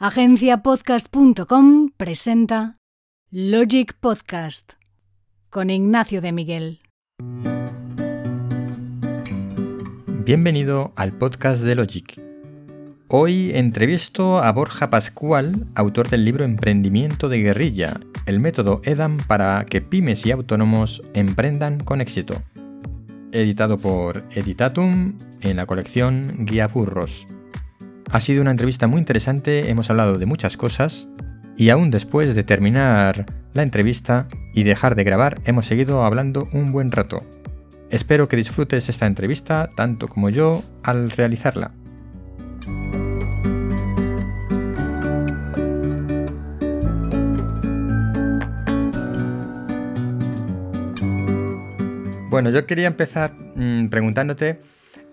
Agenciapodcast.com presenta Logic Podcast con Ignacio de Miguel. Bienvenido al podcast de Logic. Hoy entrevisto a Borja Pascual, autor del libro Emprendimiento de Guerrilla, el método EDAM para que pymes y autónomos emprendan con éxito. Editado por Editatum en la colección Guía Burros. Ha sido una entrevista muy interesante, hemos hablado de muchas cosas y aún después de terminar la entrevista y dejar de grabar hemos seguido hablando un buen rato. Espero que disfrutes esta entrevista tanto como yo al realizarla. Bueno, yo quería empezar mm, preguntándote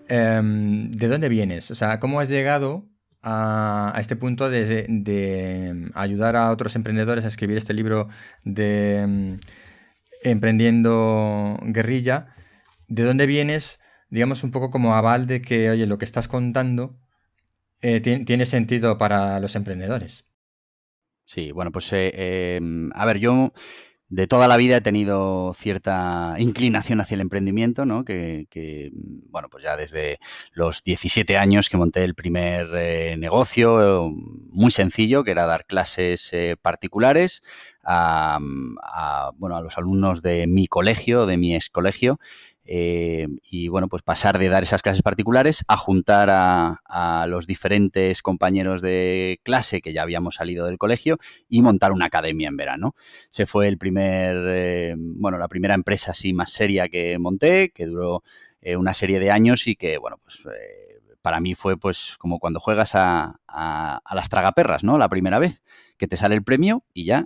Em, ¿de dónde vienes? O sea, ¿cómo has llegado a, este punto de, em, ayudar a otros emprendedores a escribir este libro de em, Emprendiendo Guerrilla? ¿De dónde vienes, digamos, un poco como aval de que, oye, lo que estás contando eh, tiene sentido para los emprendedores? Sí, bueno, pues eh, a ver, yo de toda la vida he tenido cierta inclinación hacia el emprendimiento, ¿no? Que, bueno, pues ya desde los 17 años que monté el primer eh, negocio muy sencillo, que era dar clases eh, particulares a, bueno, a los alumnos de mi colegio, de mi ex colegio, eh, y bueno, pues pasar de dar esas clases particulares a juntar a, los diferentes compañeros de clase que ya habíamos salido del colegio y montar una academia en verano. Se fue el primer, eh, bueno, la primera empresa así más seria que monté, que duró eh, una serie de años y que, bueno, pues para mí fue pues como cuando juegas a, las tragaperras, ¿no? La primera vez que te sale el premio y ya,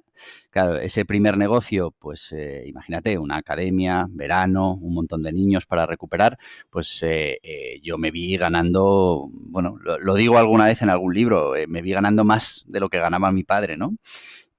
claro, ese primer negocio, pues eh, imagínate, una academia, verano, un montón de niños para recuperar, pues eh, eh, yo me vi ganando, bueno, lo, digo alguna vez en algún libro, me vi ganando más de lo que ganaba mi padre, ¿no?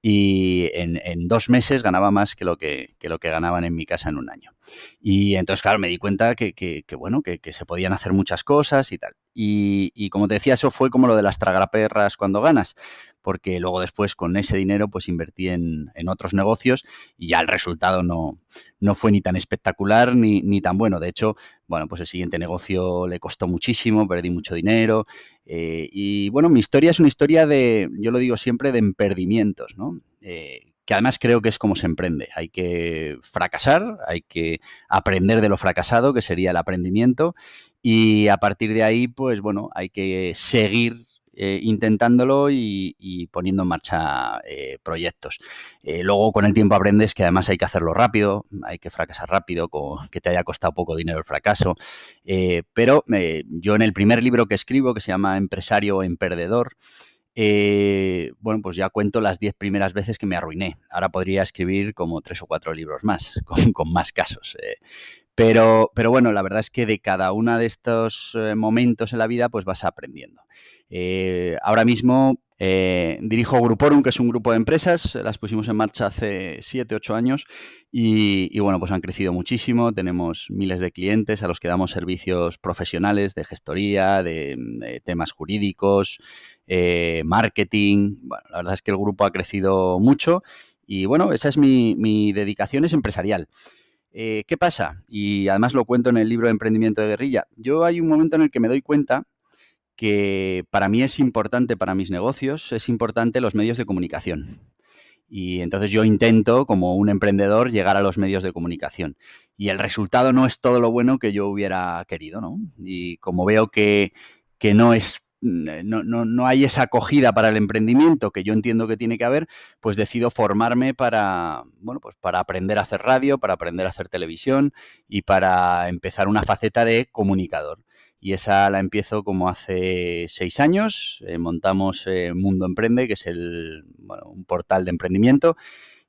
y en, dos meses ganaba más que lo que, lo que ganaban en mi casa en un año. Y entonces, claro, me di cuenta que, bueno, que, se podían hacer muchas cosas y tal. Y, como te decía, eso fue como lo de las tragraperras cuando ganas, porque luego después con ese dinero pues invertí en, otros negocios y ya el resultado no, no fue ni tan espectacular ni, ni, tan bueno. De hecho, bueno, pues el siguiente negocio le costó muchísimo, perdí mucho dinero. Eh, y bueno, mi historia es una historia de, yo lo digo siempre, de emperdimientos, ¿no? Eh, que además creo que es como se emprende. Hay que fracasar, hay que aprender de lo fracasado, que sería el aprendimiento, y a partir de ahí, pues bueno, hay que seguir eh, intentándolo y, poniendo en marcha eh, proyectos. Eh, luego con el tiempo aprendes que además hay que hacerlo rápido, hay que fracasar rápido, que te haya costado poco dinero el fracaso. pero yo en el primer libro que escribo, que se llama Empresario o Emperdedor, bueno, pues ya cuento las diez primeras veces que me arruiné. Ahora podría escribir como tres o cuatro libros más, con, más casos. Pero, pero bueno, la verdad es que de cada uno de estos eh, momentos en la vida, pues vas aprendiendo. Eh, ahora mismo eh, dirijo Gruporum, que es un grupo de empresas, las pusimos en marcha hace 7, 8 años y, bueno, pues han crecido muchísimo, tenemos miles de clientes a los que damos servicios profesionales de gestoría, de, temas jurídicos, marketing, bueno, la verdad es que el grupo ha crecido mucho y bueno, esa es mi, mi dedicación, es empresarial. Eh, ¿Qué pasa? Y además lo cuento en el libro de Emprendimiento de Guerrilla. Yo hay un momento en el que me doy cuenta que para mí es importante, para mis negocios, es importante los medios de comunicación. Y entonces yo intento, como un emprendedor, llegar a los medios de comunicación. Y el resultado no es todo lo bueno que yo hubiera querido, ¿no? Y como veo que, que no es eh, no, no, no, hay esa acogida para el emprendimiento que yo entiendo que tiene que haber, pues decido formarme para, bueno, pues para aprender a hacer radio, para aprender a hacer televisión y para empezar una faceta de comunicador. Y esa la empiezo como hace seis años. Eh, montamos eh, Mundo Emprende, que es el, bueno, un portal de emprendimiento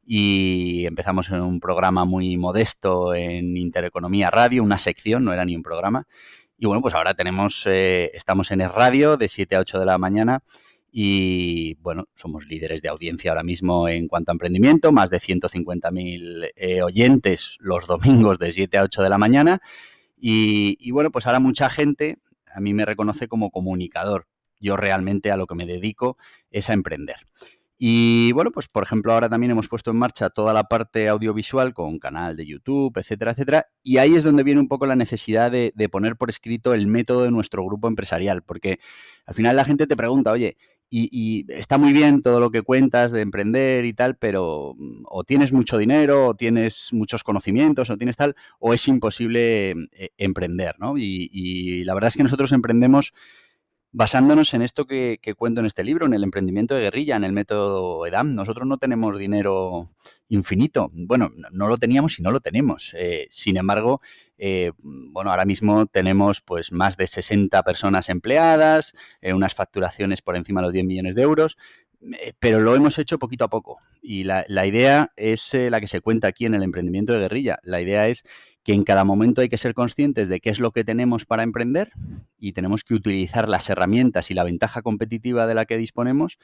y empezamos en un programa muy modesto en Intereconomía Radio, una sección, no era ni un programa, y bueno, pues ahora tenemos, eh, estamos en el radio de 7 a 8 de la mañana y bueno, somos líderes de audiencia ahora mismo en cuanto a emprendimiento, más de 150.000 eh, oyentes los domingos de 7 a 8 de la mañana. Y, bueno, pues ahora mucha gente a mí me reconoce como comunicador. Yo realmente a lo que me dedico es a emprender. Y bueno, pues por ejemplo, ahora también hemos puesto en marcha toda la parte audiovisual con canal de YouTube, etcétera, etcétera. Y ahí es donde viene un poco la necesidad de, poner por escrito el método de nuestro grupo empresarial, porque al final la gente te pregunta, oye, y, está muy bien todo lo que cuentas de emprender y tal, pero mm, o tienes mucho dinero, o tienes muchos conocimientos, o tienes tal, o es imposible eh, emprender, ¿no? y la verdad es que nosotros emprendemos basándonos en esto que, cuento en este libro, en el emprendimiento de guerrilla, en el método EDAM. Nosotros no tenemos dinero infinito. Bueno, no lo teníamos y no lo tenemos. Eh, sin embargo, eh, bueno, ahora mismo tenemos pues más de 60 personas empleadas, eh, unas facturaciones por encima de los 10 millones de euros, pero lo hemos hecho poquito a poco. Y la, la idea es la que se cuenta aquí en el emprendimiento de guerrilla. La idea es que en cada momento hay que ser conscientes de qué es lo que tenemos para emprender y tenemos que utilizar las herramientas y la ventaja competitiva de la que disponemos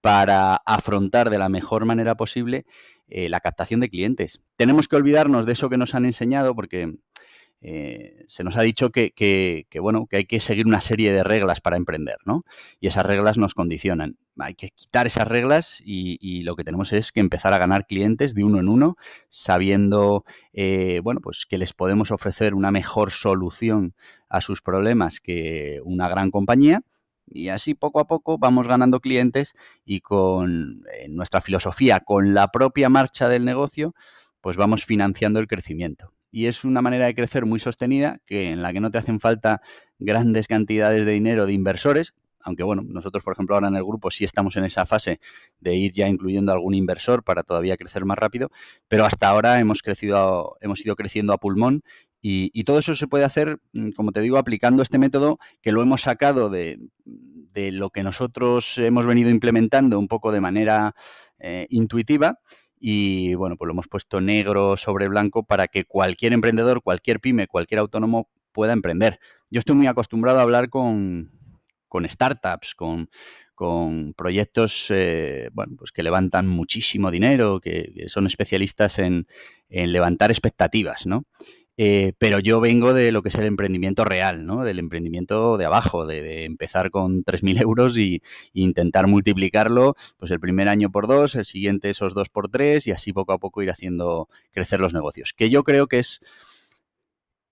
para afrontar de la mejor manera posible eh, la captación de clientes. Tenemos que olvidarnos de eso que nos han enseñado porque eh, se nos ha dicho que, bueno, que hay que seguir una serie de reglas para emprender, ¿no? Y esas reglas nos condicionan. Hay que quitar esas reglas y, lo que tenemos es que empezar a ganar clientes de uno en uno, sabiendo, eh, bueno, pues que les podemos ofrecer una mejor solución a sus problemas que una gran compañía. Y así poco a poco vamos ganando clientes y con nuestra filosofía, con la propia marcha del negocio, pues vamos financiando el crecimiento y es una manera de crecer muy sostenida que en la que no te hacen falta grandes cantidades de dinero de inversores, aunque bueno, nosotros por ejemplo ahora en el grupo sí estamos en esa fase de ir ya incluyendo algún inversor para todavía crecer más rápido, pero hasta ahora hemos crecido, hemos ido creciendo a pulmón y, todo eso se puede hacer, mm, como te digo, aplicando este método que lo hemos sacado de, lo que nosotros hemos venido implementando un poco de manera eh, intuitiva y bueno, pues lo hemos puesto negro sobre blanco para que cualquier emprendedor, cualquier pyme, cualquier autónomo pueda emprender. Yo estoy muy acostumbrado a hablar con, startups, con, proyectos eh, bueno, pues que levantan muchísimo dinero, que, son especialistas en, en, levantar expectativas, ¿no? Eh, pero yo vengo de lo que es el emprendimiento real, ¿no? Del emprendimiento de abajo, de, empezar con 3.000 euros y, intentar multiplicarlo, pues el primer año por dos, el siguiente esos dos por tres y así poco a poco ir haciendo crecer los negocios. Que yo creo que es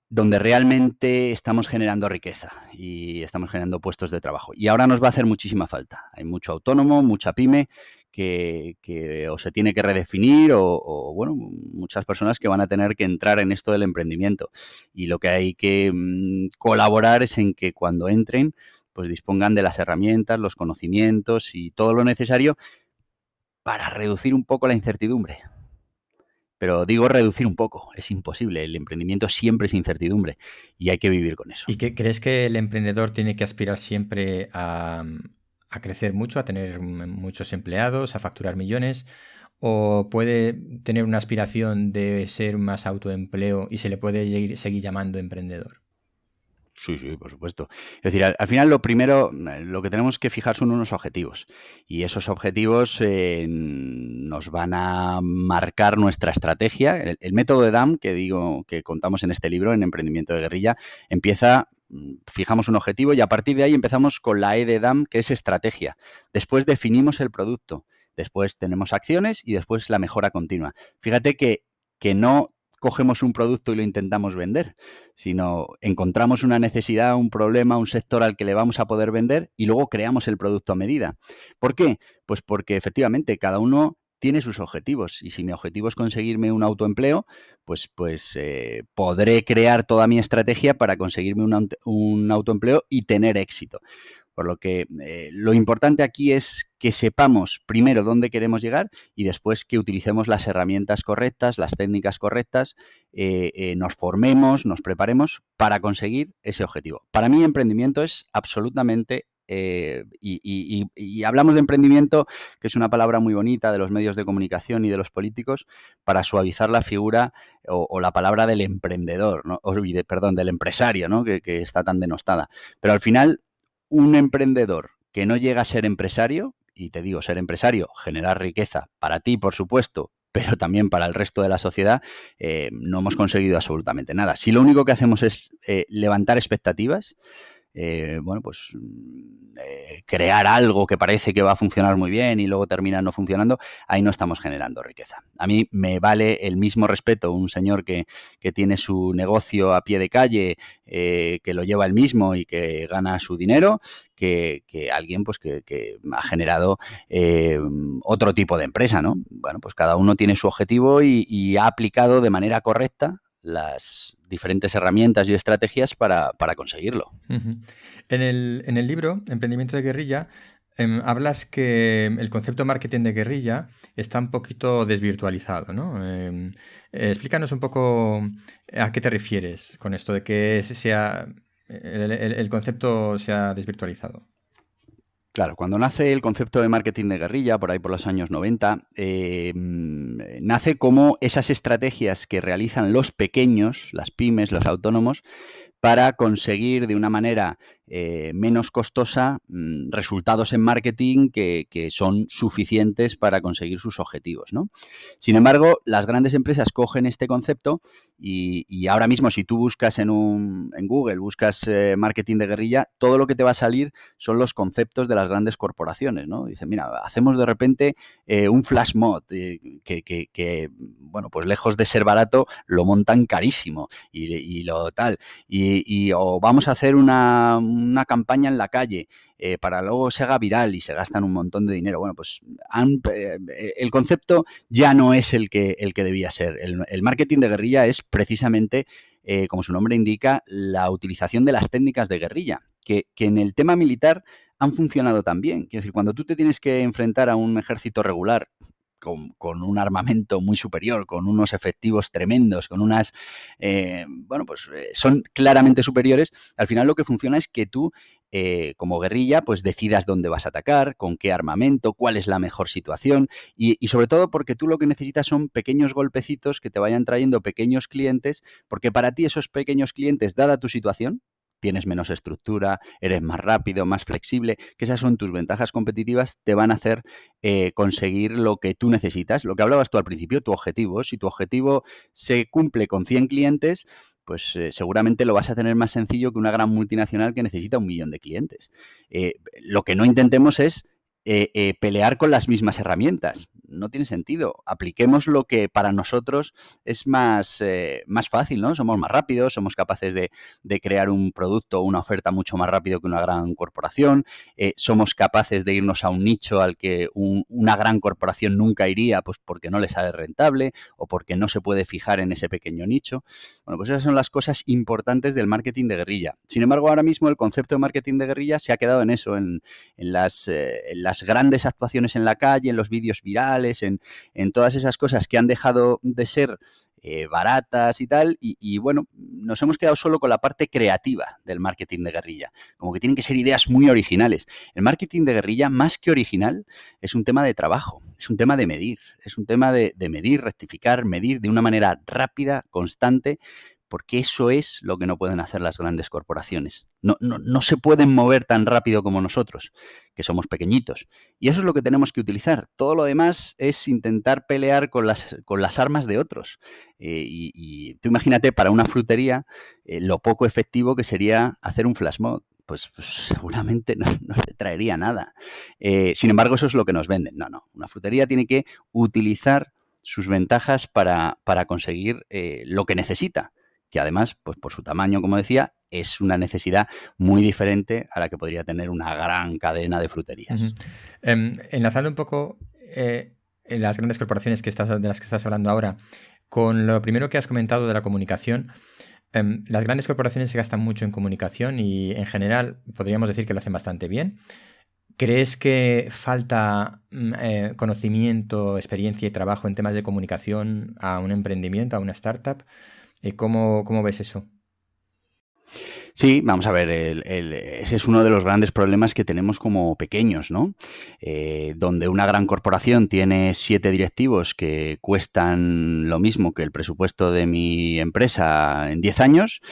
donde realmente estamos generando riqueza y estamos generando puestos de trabajo. Y ahora nos va a hacer muchísima falta. Hay mucho autónomo, mucha pyme que, o se tiene que redefinir o, bueno, muchas personas que van a tener que entrar en esto del emprendimiento. Y lo que hay que mm, colaborar es en que cuando entren, pues dispongan de las herramientas, los conocimientos y todo lo necesario para reducir un poco la incertidumbre. Pero digo reducir un poco, es imposible. El emprendimiento siempre es incertidumbre y hay que vivir con eso. ¿Y qué crees que el emprendedor tiene que aspirar siempre a, a crecer mucho, a tener muchos empleados, a facturar millones, o puede tener una aspiración de ser más autoempleo y se le puede seguir llamando emprendedor. Sí, sí, por supuesto. Es decir, al, final lo primero, lo que tenemos que fijar son unos objetivos. Y esos objetivos eh, nos van a marcar nuestra estrategia. El, el, método de DAM que digo que contamos en este libro, en Emprendimiento de Guerrilla, empieza fijamos un objetivo y a partir de ahí empezamos con la E de DAM, que es estrategia. Después definimos el producto, después tenemos acciones y después la mejora continua. Fíjate que, que no cogemos un producto y lo intentamos vender, sino encontramos una necesidad, un problema, un sector al que le vamos a poder vender y luego creamos el producto a medida. ¿Por qué? Pues porque efectivamente cada uno tiene sus objetivos. Y si mi objetivo es conseguirme un autoempleo, pues, pues eh, podré crear toda mi estrategia para conseguirme un, autoempleo y tener éxito. Por lo que eh, lo importante aquí es que sepamos primero dónde queremos llegar y después que utilicemos las herramientas correctas, las técnicas correctas, eh, nos formemos, nos preparemos para conseguir ese objetivo. Para mí emprendimiento es absolutamente eh, y, hablamos de emprendimiento, que es una palabra muy bonita de los medios de comunicación y de los políticos, para suavizar la figura o, la palabra del emprendedor, ¿no? perdón, del empresario, ¿no? que, está tan denostada. Pero al final, un emprendedor que no llega a ser empresario, y te digo, ser empresario, generar riqueza para ti, por supuesto, pero también para el resto de la sociedad, eh, no hemos conseguido absolutamente nada. Si lo único que hacemos es eh, levantar expectativas, eh, bueno, pues mm, eh, crear algo que parece que va a funcionar muy bien y luego termina no funcionando, ahí no estamos generando riqueza. A mí me vale el mismo respeto un señor que, tiene su negocio a pie de calle, eh, que lo lleva él mismo y que gana su dinero, que, alguien pues que, ha generado otro tipo de empresa, ¿no? Bueno, pues cada uno tiene su objetivo y ha aplicado de manera correcta las diferentes herramientas y estrategias para, conseguirlo. en, el, en, el, libro, Emprendimiento de Guerrilla, em, hablas que el concepto marketing de guerrilla está un poquito desvirtualizado, ¿no? Em, explícanos un poco a qué te refieres con esto de que sea, el concepto se ha desvirtualizado. Claro, cuando nace el concepto de marketing de guerrilla, por ahí por los años 90, eh, nace como esas estrategias que realizan los pequeños, las pymes, los autónomos, para conseguir de una manera eh, menos costosa mm, resultados en marketing que, son suficientes para conseguir sus objetivos. ¿no? Sin embargo, las grandes empresas cogen este concepto y, ahora mismo si tú buscas en, un, en Google, buscas eh, marketing de guerrilla, todo lo que te va a salir son los conceptos de las grandes corporaciones. ¿no? Dicen, mira, hacemos de repente eh, un flash mod que, bueno, pues lejos de ser barato, lo montan carísimo y, lo tal. Y, o vamos a hacer una una campaña en la calle eh, para luego se haga viral y se gastan un montón de dinero. Bueno, pues eh, el concepto ya no es el que, el que debía ser. El, marketing de guerrilla es precisamente, eh, como su nombre indica, la utilización de las técnicas de guerrilla, que, que en el tema militar han funcionado también. Quiero decir, cuando tú te tienes que enfrentar a un ejército regular con, un armamento muy superior, con unos efectivos tremendos, con unas, eh, bueno, pues eh, son claramente superiores, al final lo que funciona es que tú, eh, como guerrilla, pues decidas dónde vas a atacar, con qué armamento, cuál es la mejor situación y, y sobre todo porque tú lo que necesitas son pequeños golpecitos que te vayan trayendo pequeños clientes, porque para ti esos pequeños clientes, dada tu situación, tienes menos estructura, eres más rápido, más flexible, que esas son tus ventajas competitivas, te van a hacer eh, conseguir lo que tú necesitas. Lo que hablabas tú al principio, tu objetivo. Si tu objetivo se cumple con 100 clientes, pues eh, seguramente lo vas a tener más sencillo que una gran multinacional que necesita un millón de clientes. Eh, lo que no intentemos es pelear con las mismas herramientas no tiene sentido. Apliquemos lo que para nosotros es más, eh, más fácil, ¿no? Somos más rápidos, somos capaces de, crear un producto o una oferta mucho más rápido que una gran corporación, eh, somos capaces de irnos a un nicho al que una gran corporación nunca iría, pues porque no le sale rentable o porque no se puede fijar en ese pequeño nicho. Bueno, pues esas son las cosas importantes del marketing de guerrilla. Sin embargo, ahora mismo el concepto de marketing de guerrilla se ha quedado en eso, eh, en las grandes actuaciones en la calle, en los vídeos virales, en, todas esas cosas que han dejado de ser eh, baratas y tal, y, bueno, nos hemos quedado solo con la parte creativa del marketing de guerrilla, como que tienen que ser ideas muy originales. El marketing de guerrilla, más que original, es un tema de trabajo, es un tema de medir, es un tema de medir, rectificar, medir de una manera rápida, constante, porque eso es lo que no pueden hacer las grandes corporaciones. No, no, se pueden mover tan rápido como nosotros, que somos pequeñitos. Y eso es lo que tenemos que utilizar. Todo lo demás es intentar pelear con las, con las armas de otros. Eh, y, tú imagínate para una frutería eh, lo poco efectivo que sería hacer un flash mod. Pues, pues seguramente no, no, se traería nada. Eh, sin embargo, eso es lo que nos venden. No, no. Una frutería tiene que utilizar sus ventajas para, para conseguir lo que necesita que además, pues por su tamaño, como decía, es una necesidad muy diferente a la que podría tener una gran cadena de fruterías. Em, enlazando un poco eh, las grandes corporaciones que estás, de las que estás hablando ahora, con lo primero que has comentado de la comunicación, em, las grandes corporaciones se gastan mucho en comunicación y en general podríamos decir que lo hacen bastante bien. ¿Crees que falta mm, eh, conocimiento, experiencia y trabajo en temas de comunicación a un emprendimiento, a una startup? ¿Y cómo, ves eso? Sí, vamos a ver, ese es uno de los grandes problemas que tenemos como pequeños, ¿no? Eh, donde una gran corporación tiene siete directivos que cuestan lo mismo que el presupuesto de mi empresa en diez años,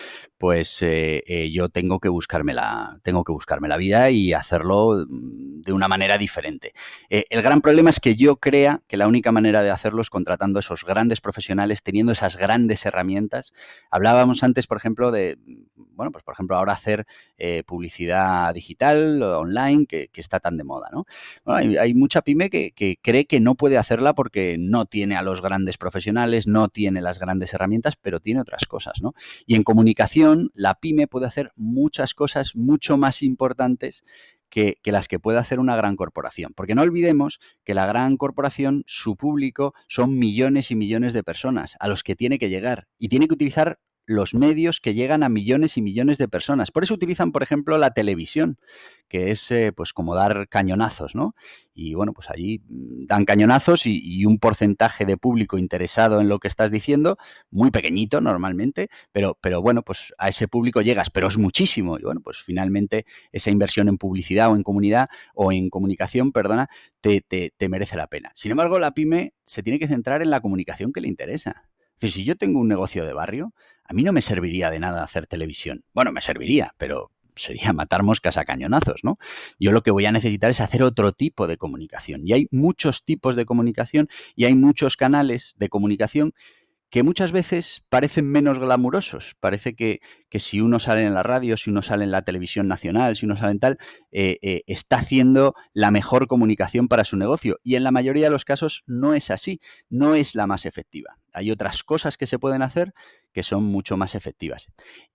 pues eh, eh, yo tengo que, buscarme la, tengo que buscarme la vida y hacerlo mm, de una manera diferente. Eh, el gran problema es que yo crea que la única manera de hacerlo es contratando a esos grandes profesionales, teniendo esas grandes herramientas. Hablábamos antes, por ejemplo, de, bueno, pues por ejemplo, ahora hacer publicidad digital, online, que, está tan de moda, ¿no? hay, mucha pyme que, que cree que no puede hacerla porque no tiene a los grandes profesionales, no tiene las grandes herramientas, pero tiene otras cosas, ¿no? Y en comunicación, la pyme puede hacer muchas cosas mucho más importantes que, las que puede hacer una gran corporación. Porque no olvidemos que la gran corporación, su público, son millones y millones de personas a los que tiene que llegar y tiene que utilizar los medios que llegan a millones y millones de personas. Por eso utilizan, por ejemplo, la televisión, que es eh, pues como dar cañonazos, ¿no? Y bueno, pues allí mm, dan cañonazos y, un porcentaje de público interesado en lo que estás diciendo, muy pequeñito normalmente, pero, pero bueno, pues a ese público llegas, pero es muchísimo. Y bueno, pues finalmente esa inversión en publicidad o en comunidad o en comunicación, perdona, te, te merece la pena. Sin embargo, la pyme se tiene que centrar en la comunicación que le interesa. Si yo tengo un negocio de barrio, a mí no me serviría de nada hacer televisión. Bueno, me serviría, pero sería matar moscas a cañonazos, ¿no? Yo lo que voy a necesitar es hacer otro tipo de comunicación. Y hay muchos tipos de comunicación y hay muchos canales de comunicación que muchas veces parecen menos glamurosos. Parece que, si uno sale en la radio, si uno sale en la televisión nacional, si uno sale en tal, eh, eh, está haciendo la mejor comunicación para su negocio. Y en la mayoría de los casos no es así, no es la más efectiva. Hay otras cosas que se pueden hacer que son mucho más efectivas.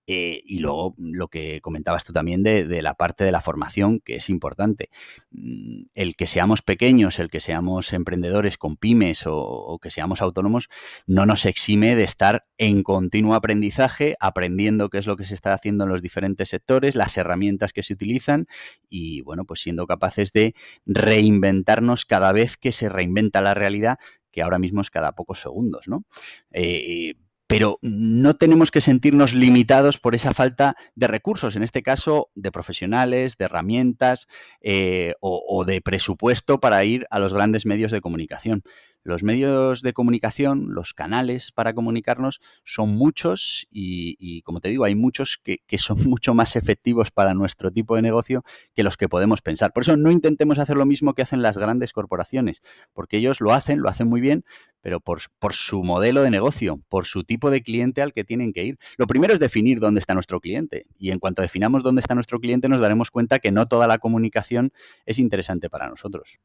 Eh, y luego lo que comentabas tú también de, la parte de la formación, que es importante. Mm, el que seamos pequeños, el que seamos emprendedores con pymes o, que seamos autónomos, no nos exime de estar en continuo aprendizaje, aprendiendo qué es lo que se está haciendo en los diferentes sectores, las herramientas que se utilizan y, bueno, pues siendo capaces de reinventarnos cada vez que se reinventa la realidad que ahora mismo es cada pocos segundos, ¿no? Eh, pero no tenemos que sentirnos limitados por esa falta de recursos, en este caso de profesionales, de herramientas eh, o, de presupuesto para ir a los grandes medios de comunicación. Los medios de comunicación, los canales para comunicarnos son muchos y, como te digo, hay muchos que, son mucho más efectivos para nuestro tipo de negocio que los que podemos pensar. Por eso no intentemos hacer lo mismo que hacen las grandes corporaciones, porque ellos lo hacen, lo hacen muy bien, pero por, por su modelo de negocio, por su tipo de cliente al que tienen que ir. Lo primero es definir dónde está nuestro cliente y en cuanto definamos dónde está nuestro cliente nos daremos cuenta que no toda la comunicación es interesante para nosotros.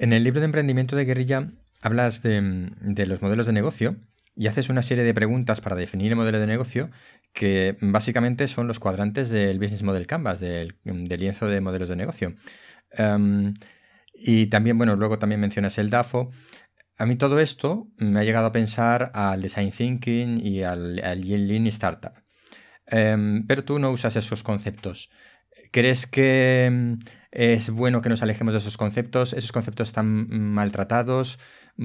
En el libro de emprendimiento de guerrilla hablas de, los modelos de negocio y haces una serie de preguntas para definir el modelo de negocio que básicamente son los cuadrantes del Business Model Canvas, del, lienzo de modelos de negocio. Em, y también, bueno, luego también mencionas el DAFO. A mí todo esto me ha llegado a pensar al Design Thinking y al, al Lean Startup. Em, pero tú no usas esos conceptos. ¿Crees que em, es bueno que nos alejemos de esos conceptos? ¿Esos conceptos están maltratados?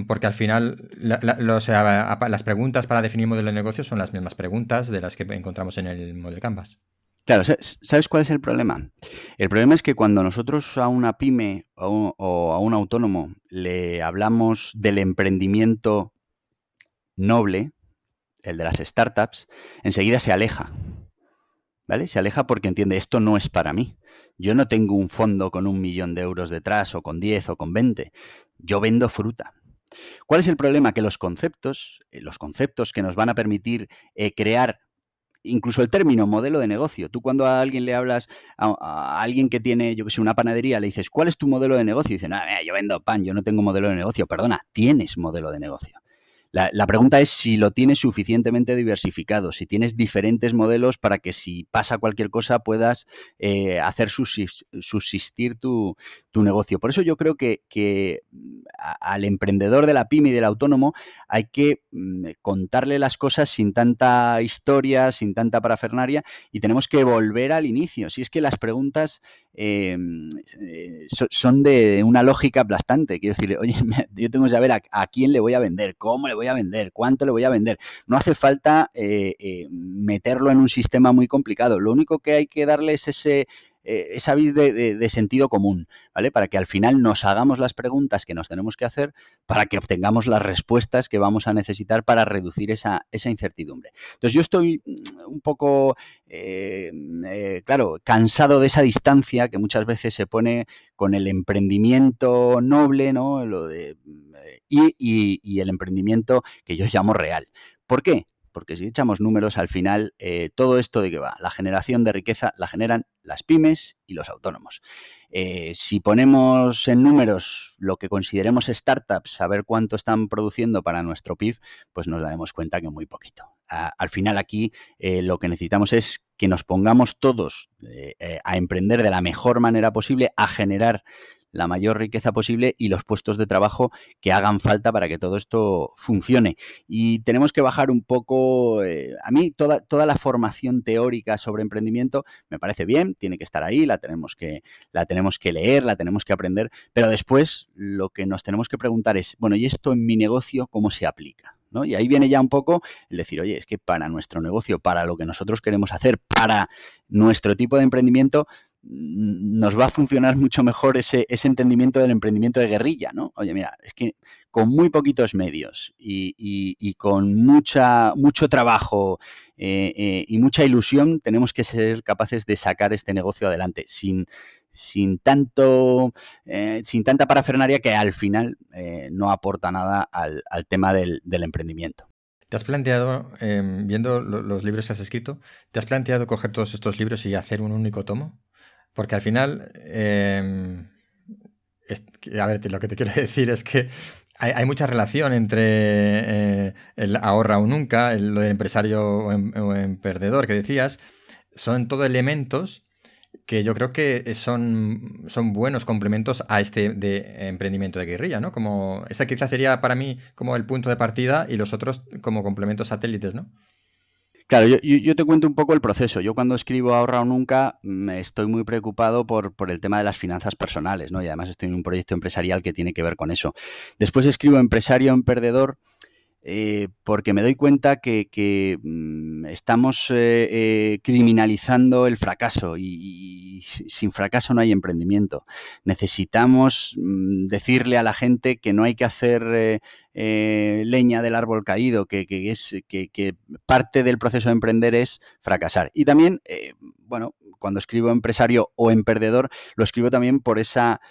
Porque al final las preguntas para definir modelo de negocio son las mismas preguntas de las que encontramos en el modelo Canvas. Claro, ¿sabes cuál es el problema? El problema es que cuando nosotros a una pyme o a un autónomo le hablamos del emprendimiento noble, el de las startups, enseguida se aleja. ¿Vale? Se aleja porque entiende, esto no es para mí. Yo no tengo un fondo con un millón de euros detrás o con 10 o con 20. Yo vendo fruta. ¿Cuál es el problema? Que los conceptos, eh, los conceptos que nos van a permitir eh, crear incluso el término modelo de negocio. Tú cuando a alguien le hablas, a, alguien que tiene, yo que sé, una panadería, le dices, ¿cuál es tu modelo de negocio? Y dice, no, yo vendo pan, yo no tengo modelo de negocio. Perdona, tienes modelo de negocio. La, pregunta es si lo tienes suficientemente diversificado, si tienes diferentes modelos para que si pasa cualquier cosa puedas eh, hacer subsistir tu, negocio. Por eso yo creo que, al emprendedor de la pyme y del autónomo hay que mm, contarle las cosas sin tanta historia, sin tanta parafernaria y tenemos que volver al inicio. Si es que las preguntas eh, son de una lógica aplastante. Quiero decir, oye, yo tengo que saber a quién le voy a vender, cómo le voy a vender, cuánto le voy a vender. No hace falta eh, eh, meterlo en un sistema muy complicado. Lo único que hay que darle es ese eh, esa vis de, sentido común, ¿vale? Para que al final nos hagamos las preguntas que nos tenemos que hacer para que obtengamos las respuestas que vamos a necesitar para reducir esa, incertidumbre. Entonces yo estoy mm, un poco, eh, eh, claro, cansado de esa distancia que muchas veces se pone con el emprendimiento noble, ¿no? Lo de, y el emprendimiento que yo llamo real. ¿Por qué? Porque si echamos números, al final eh, todo esto de que va, la generación de riqueza la generan las pymes y los autónomos. Eh, si ponemos en números lo que consideremos startups, saber cuánto están produciendo para nuestro PIB, pues nos daremos cuenta que muy poquito. al final aquí eh, lo que necesitamos es que nos pongamos todos a emprender de la mejor manera posible, a generar la mayor riqueza posible y los puestos de trabajo que hagan falta para que todo esto funcione. Y tenemos que bajar un poco, eh, a mí toda, toda la formación teórica sobre emprendimiento me parece bien, tiene que estar ahí, la tenemos que, la tenemos que leer, la tenemos que aprender, pero después lo que nos tenemos que preguntar es, bueno, ¿y esto en mi negocio cómo se aplica? ¿no? Y ahí viene ya un poco el decir, oye, es que para nuestro negocio, para lo que nosotros queremos hacer, para nuestro tipo de emprendimiento, nos va a funcionar mucho mejor ese, entendimiento del emprendimiento de guerrilla, ¿no? Oye, mira, es que con muy poquitos medios y, con mucha, mucho trabajo eh, eh, y mucha ilusión tenemos que ser capaces de sacar este negocio adelante sin, sin, tanto, eh, sin tanta parafernaria que al final no aporta nada al, tema del, emprendimiento. ¿Te has planteado, em, viendo los libros que has escrito, ¿te has planteado coger todos estos libros y hacer un único tomo? Porque al final, em, a ver, lo que te quiero decir es que hay, mucha relación entre eh, el ahorra o nunca, el, lo del empresario o, em, perdedor que decías, son todo elementos que yo creo que son, son buenos complementos a este de emprendimiento de guerrilla, ¿no? Como esa quizás sería para mí como el punto de partida y los otros como complementos satélites, ¿no? Claro, yo, te cuento un poco el proceso. Yo cuando escribo Ahorra o Nunca me estoy muy preocupado por, por, el tema de las finanzas personales, ¿no? Y además estoy en un proyecto empresarial que tiene que ver con eso. Después escribo Empresario en Perdedor eh, porque me doy cuenta que, mm, estamos eh, eh, criminalizando el fracaso y, sin fracaso no hay emprendimiento. Necesitamos mm, decirle a la gente que no hay que hacer leña del árbol caído, que, es, que, parte del proceso de emprender es fracasar. Y también, bueno, cuando escribo empresario o emprendedor, lo escribo también por esa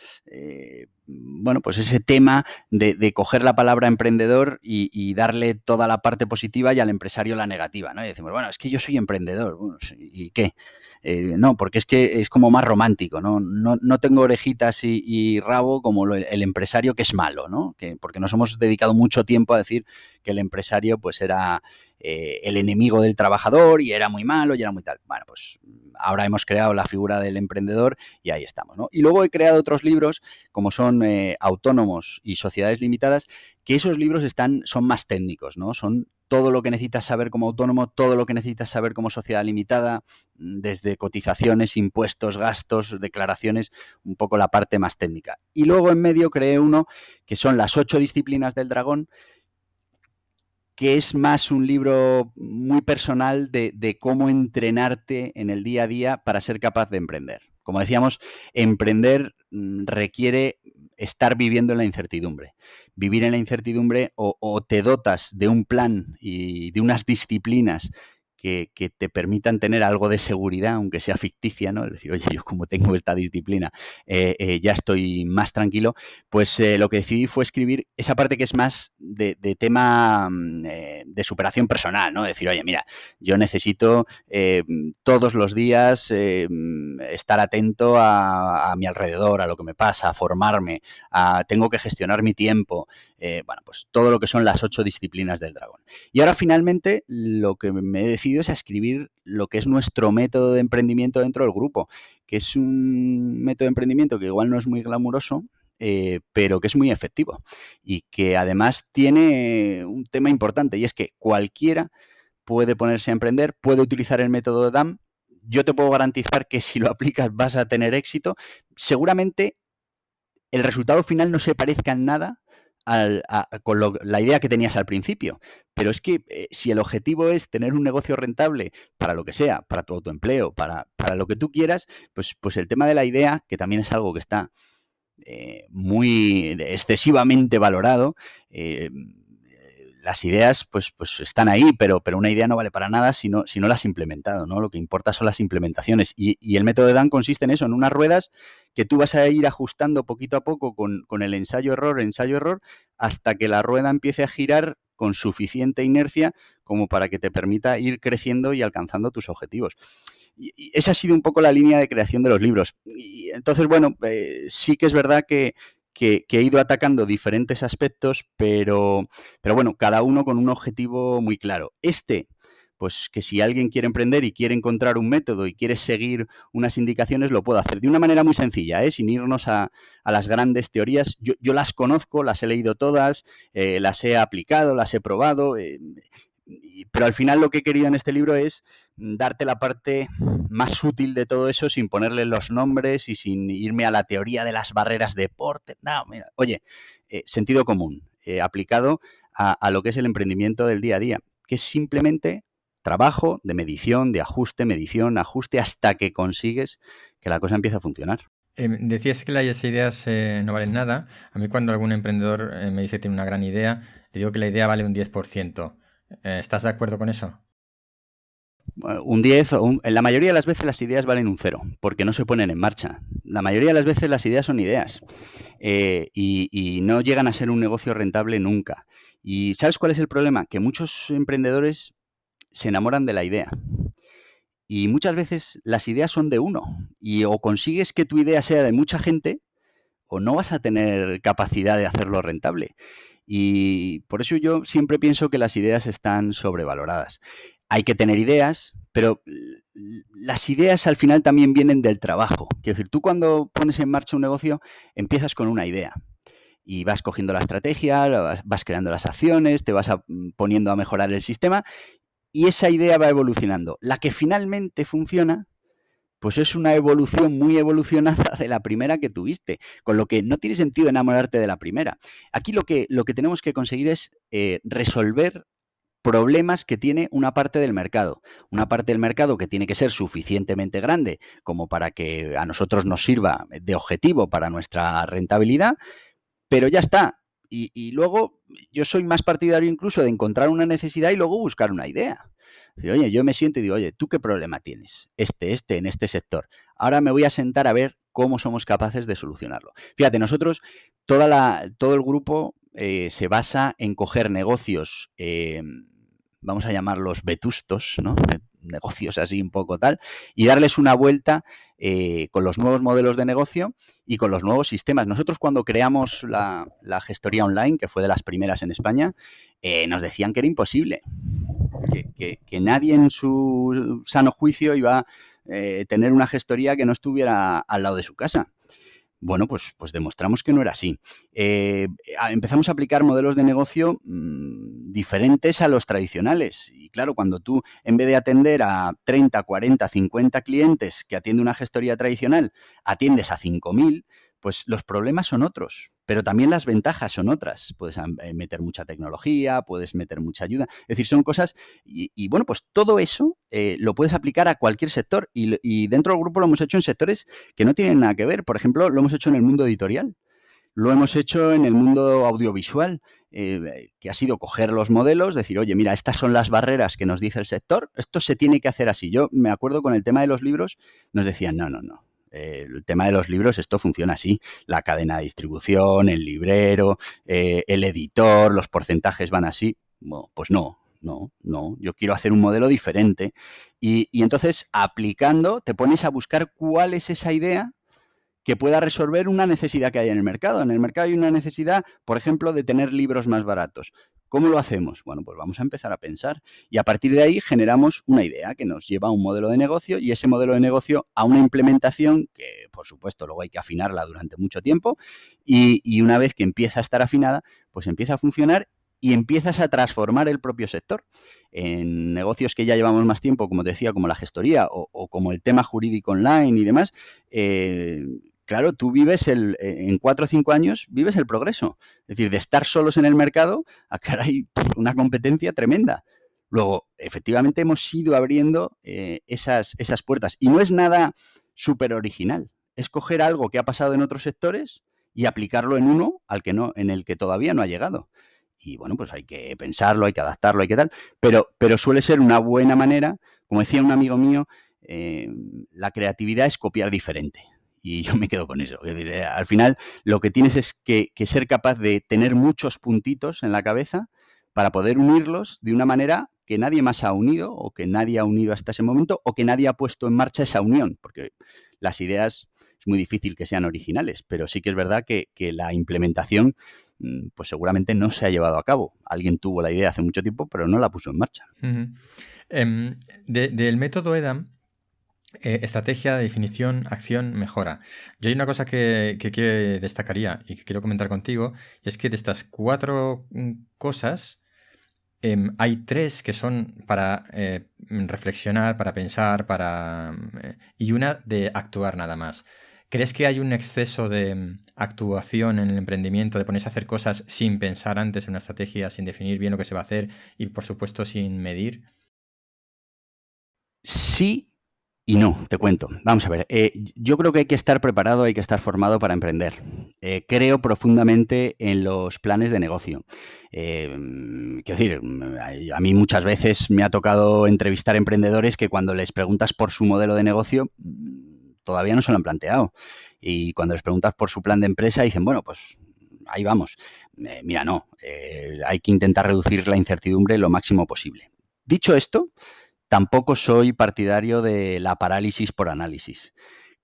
bueno, pues ese tema de, coger la palabra emprendedor y, darle toda la parte positiva y al empresario la negativa, ¿no? Bueno, es que yo soy emprendedor, ¿y qué? Eh, no, porque es que es como más romántico, ¿no? No, tengo orejitas y, rabo como el empresario que es malo, ¿no? Que, porque nos hemos dedicado mucho tiempo a decir que el empresario pues era eh, el enemigo del trabajador y era muy malo y era muy tal. Bueno, pues ahora hemos creado la figura del emprendedor y ahí estamos. ¿no? Y luego he creado otros libros, como son eh, Autónomos y Sociedades Limitadas, que esos libros están, son más técnicos, ¿no? Son todo lo que necesitas saber como autónomo, todo lo que necesitas saber como sociedad limitada, desde cotizaciones, impuestos, gastos, declaraciones, un poco la parte más técnica. Y luego en medio creé uno que son las ocho disciplinas del dragón, que es más un libro muy personal de, cómo entrenarte en el día a día para ser capaz de emprender. Como decíamos, emprender mm, requiere estar viviendo en la incertidumbre. Vivir en la incertidumbre o, te dotas de un plan y de unas disciplinas que, te permitan tener algo de seguridad, aunque sea ficticia, ¿no? Es decir, oye, yo como tengo esta disciplina, eh, eh, ya estoy más tranquilo, pues eh, lo que decidí fue escribir esa parte que es más de, tema mm, de superación personal, ¿no? Decir, oye, mira, yo necesito todos los días mm, estar atento a, mi alrededor, a lo que me pasa, a formarme, a, tengo que gestionar mi tiempo, bueno, pues todo lo que son las ocho disciplinas del dragón. Y ahora finalmente lo que me he decidido es a escribir lo que es nuestro método de emprendimiento dentro del grupo, que es un método de emprendimiento que igual no es muy glamuroso, eh, pero que es muy efectivo y que además tiene un tema importante y es que cualquiera puede ponerse a emprender, puede utilizar el método de DAM. Yo te puedo garantizar que si lo aplicas vas a tener éxito. Seguramente el resultado final no se parezca en nada con la idea que tenías al principio. Pero es que eh, si el objetivo es tener un negocio rentable para lo que sea, para tu autoempleo, para, para lo que tú quieras, pues, pues el tema de la idea, que también es algo que está eh, muy excesivamente valorado, eh, las ideas pues, pues están ahí, pero, pero una idea no vale para nada si no, si no la has implementado, ¿no? Lo que importa son las implementaciones. Y, y, el método de Dan consiste en eso, en unas ruedas que tú vas a ir ajustando poquito a poco con, con el ensayo-error, ensayo-error, hasta que la rueda empiece a girar con suficiente inercia como para que te permita ir creciendo y alcanzando tus objetivos. Y, esa ha sido un poco la línea de creación de los libros. Y entonces, bueno, eh, sí que es verdad que, que, he ido atacando diferentes aspectos, pero, pero bueno, cada uno con un objetivo muy claro. Este, pues que si alguien quiere emprender y quiere encontrar un método y quiere seguir unas indicaciones, lo puedo hacer de una manera muy sencilla, ¿eh? sin irnos a, las grandes teorías. Yo, yo, las conozco, las he leído todas, eh, las he aplicado, las he probado. Eh, pero al final lo que he querido en este libro es darte la parte más útil de todo eso sin ponerle los nombres y sin irme a la teoría de las barreras de porte. No, mira, oye, eh, sentido común eh, aplicado a, lo que es el emprendimiento del día a día, que es simplemente trabajo de medición, de ajuste, medición, ajuste, hasta que consigues que la cosa empiece a funcionar. Em, decías que las ideas eh, no valen nada. A mí cuando algún emprendedor me dice que tiene una gran idea, le digo que la idea vale un 10%. Eh, ¿Estás de acuerdo con eso? Un 10, en la mayoría de las veces las ideas valen un cero, porque no se ponen en marcha. La mayoría de las veces las ideas son ideas eh, y, no llegan a ser un negocio rentable nunca. ¿Y sabes cuál es el problema? Que muchos emprendedores se enamoran de la idea. Y muchas veces las ideas son de uno. Y o consigues que tu idea sea de mucha gente, o no vas a tener capacidad de hacerlo rentable. Y por eso yo siempre pienso que las ideas están sobrevaloradas. Hay que tener ideas, pero las ideas al final también vienen del trabajo. Quiero decir, tú cuando pones en marcha un negocio, empiezas con una idea y vas cogiendo la estrategia, vas, creando las acciones, te vas mm, poniendo a mejorar el sistema y esa idea va evolucionando. La que finalmente funciona pues es una evolución muy evolucionada de la primera que tuviste, con lo que no tiene sentido enamorarte de la primera. Aquí lo que, lo que tenemos que conseguir es eh, resolver problemas que tiene una parte del mercado. Una parte del mercado que tiene que ser suficientemente grande como para que a nosotros nos sirva de objetivo para nuestra rentabilidad, pero ya está. Y, y luego yo soy más partidario incluso de encontrar una necesidad y luego buscar una idea oye, yo me siento y digo, oye, ¿tú qué problema tienes? Este, este, en este sector. Ahora me voy a sentar a ver cómo somos capaces de solucionarlo. Fíjate, nosotros, toda la, todo el grupo eh, se basa en coger negocios, eh, vamos a llamarlos vetustos, ¿no? Negocios así un poco tal, y darles una vuelta eh, con los nuevos modelos de negocio y con los nuevos sistemas. Nosotros cuando creamos la, gestoría online, que fue de las primeras en España, nos decían que era imposible, que, nadie en su sano juicio iba a eh, tener una gestoría que no estuviera al lado de su casa. Bueno, pues, pues demostramos que no era así. Eh, empezamos a aplicar modelos de negocio mm, diferentes a los tradicionales. Y claro, cuando tú, en vez de atender a 30, 40, 50 clientes que atiende una gestoría tradicional, atiendes a 5.000, pues los problemas son otros. Pero también las ventajas son otras. Puedes eh, meter mucha tecnología, puedes meter mucha ayuda. Es decir, son cosas. Y, bueno, pues todo eso eh, lo puedes aplicar a cualquier sector. Y, dentro del grupo lo hemos hecho en sectores que no tienen nada que ver. Por ejemplo, lo hemos hecho en el mundo editorial. Lo hemos hecho en el mundo audiovisual, eh, que ha sido coger los modelos, decir, oye, mira, estas son las barreras que nos dice el sector, esto se tiene que hacer así. Yo me acuerdo con el tema de los libros, nos decían, no, no, no, el tema de los libros, esto funciona así. La cadena de distribución, el librero, eh, el editor, los porcentajes van así. pues no, no, no. Yo quiero hacer un modelo diferente. Y, y entonces, aplicando, te pones a buscar cuál es esa idea que pueda resolver una necesidad que hay en el mercado. En el mercado hay una necesidad, por ejemplo, de tener libros más baratos. ¿Cómo lo hacemos? Bueno, pues vamos a empezar a pensar y a partir de ahí generamos una idea que nos lleva a un modelo de negocio y ese modelo de negocio a una implementación que, por supuesto, luego hay que afinarla durante mucho tiempo y, una vez que empieza a estar afinada, pues empieza a funcionar y empiezas a transformar el propio sector. En negocios que ya llevamos más tiempo, como decía, como la gestoría o, como el tema jurídico online y demás, eh, claro, tú vives el, eh, en cuatro o cinco años, vives el progreso. Es decir, de estar solos en el mercado a ahora hay una competencia tremenda. Luego, efectivamente, hemos ido abriendo eh, esas, esas puertas. Y no es nada súper original. Es coger algo que ha pasado en otros sectores y aplicarlo en uno al que no, en el que todavía no ha llegado. Y bueno, pues hay que pensarlo, hay que adaptarlo, hay que tal. Pero, pero suele ser una buena manera, como decía un amigo mío, eh, la creatividad es copiar diferente y yo me quedo con eso. al final, lo que tienes es que, ser capaz de tener muchos puntitos en la cabeza para poder unirlos de una manera que nadie más ha unido o que nadie ha unido hasta ese momento o que nadie ha puesto en marcha esa unión, porque las ideas es muy difícil que sean originales, pero sí que es verdad que, la implementación mm, pues seguramente no se ha llevado a cabo. Alguien tuvo la idea hace mucho tiempo, pero no la puso en marcha. Em, del método EDAM, eh, estrategia, definición, acción, mejora. Yo hay una cosa que, que, destacaría y que quiero comentar contigo, y es que de estas cuatro mm, cosas, em, hay tres que son para eh, reflexionar, para pensar, para eh, y una de actuar nada más. ¿Crees que hay un exceso de mm, actuación en el emprendimiento, de ponerse a hacer cosas sin pensar antes en una estrategia, sin definir bien lo que se va a hacer y por supuesto sin medir? Sí y no, te cuento. Vamos a ver, eh, yo creo que hay que estar preparado, hay que estar formado para emprender. Eh, creo profundamente en los planes de negocio. Eh, quiero decir, a mí muchas veces me ha tocado entrevistar emprendedores que cuando les preguntas por su modelo de negocio, todavía no se lo han planteado. Y cuando les preguntas por su plan de empresa, dicen, bueno, pues ahí vamos. mira, no, hay que intentar reducir la incertidumbre lo máximo posible. Dicho esto, Tampoco soy partidario de la parálisis por análisis.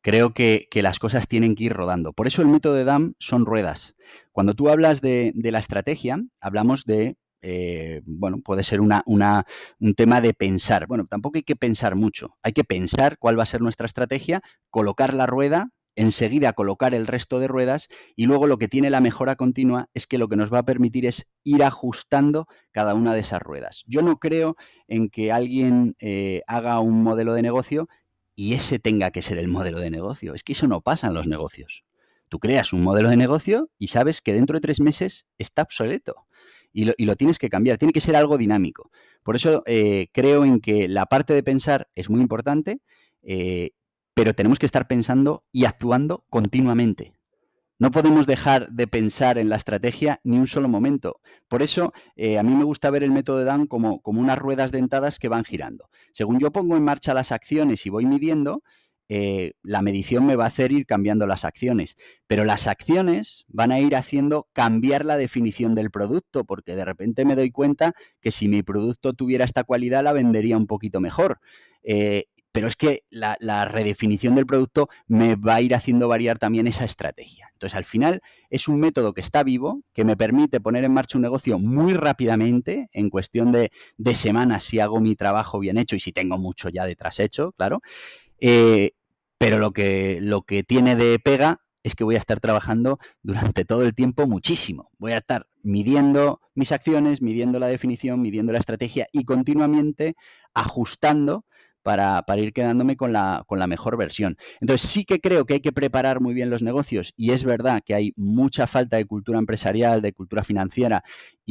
Creo que, las cosas tienen que ir rodando. Por eso el método de DAM son ruedas. Cuando tú hablas de, la estrategia, hablamos de eh, bueno, puede ser una, un tema de pensar. Bueno, tampoco hay que pensar mucho. Hay que pensar cuál va a ser nuestra estrategia, colocar la rueda enseguida colocar el resto de ruedas y luego lo que tiene la mejora continua es que lo que nos va a permitir es ir ajustando cada una de esas ruedas. Yo no creo en que alguien eh, haga un modelo de negocio y ese tenga que ser el modelo de negocio. Es que eso no pasa en los negocios. Tú creas un modelo de negocio y sabes que dentro de tres meses está obsoleto. Y lo, tienes que cambiar, tiene que ser algo dinámico. Por eso eh, creo en que la parte de pensar es muy importante eh, pero tenemos que estar pensando y actuando continuamente. No podemos dejar de pensar en la estrategia ni un solo momento. Por eso, eh, a mí me gusta ver el método de Dan como, como unas ruedas dentadas que van girando. Según yo pongo en marcha las acciones y voy midiendo, eh, la medición me va a hacer ir cambiando las acciones. Pero las acciones van a ir haciendo cambiar la definición del producto, porque de repente me doy cuenta que si mi producto tuviera esta cualidad, la vendería un poquito mejor. Eh, pero es que la, redefinición del producto me va a ir haciendo variar también esa estrategia. Entonces, al final, es un método que está vivo, que me permite poner en marcha un negocio muy rápidamente, en cuestión de, semanas, si hago mi trabajo bien hecho y si tengo mucho ya detrás hecho, claro. Eh, pero lo que, lo que tiene de pega es que voy a estar trabajando durante todo el tiempo muchísimo. Voy a estar midiendo mis acciones, midiendo la definición, midiendo la estrategia y continuamente ajustando para, ir quedándome con la, con la mejor versión. Entonces sí que creo que hay que preparar muy bien los negocios y es verdad que hay mucha falta de cultura empresarial, de cultura financiera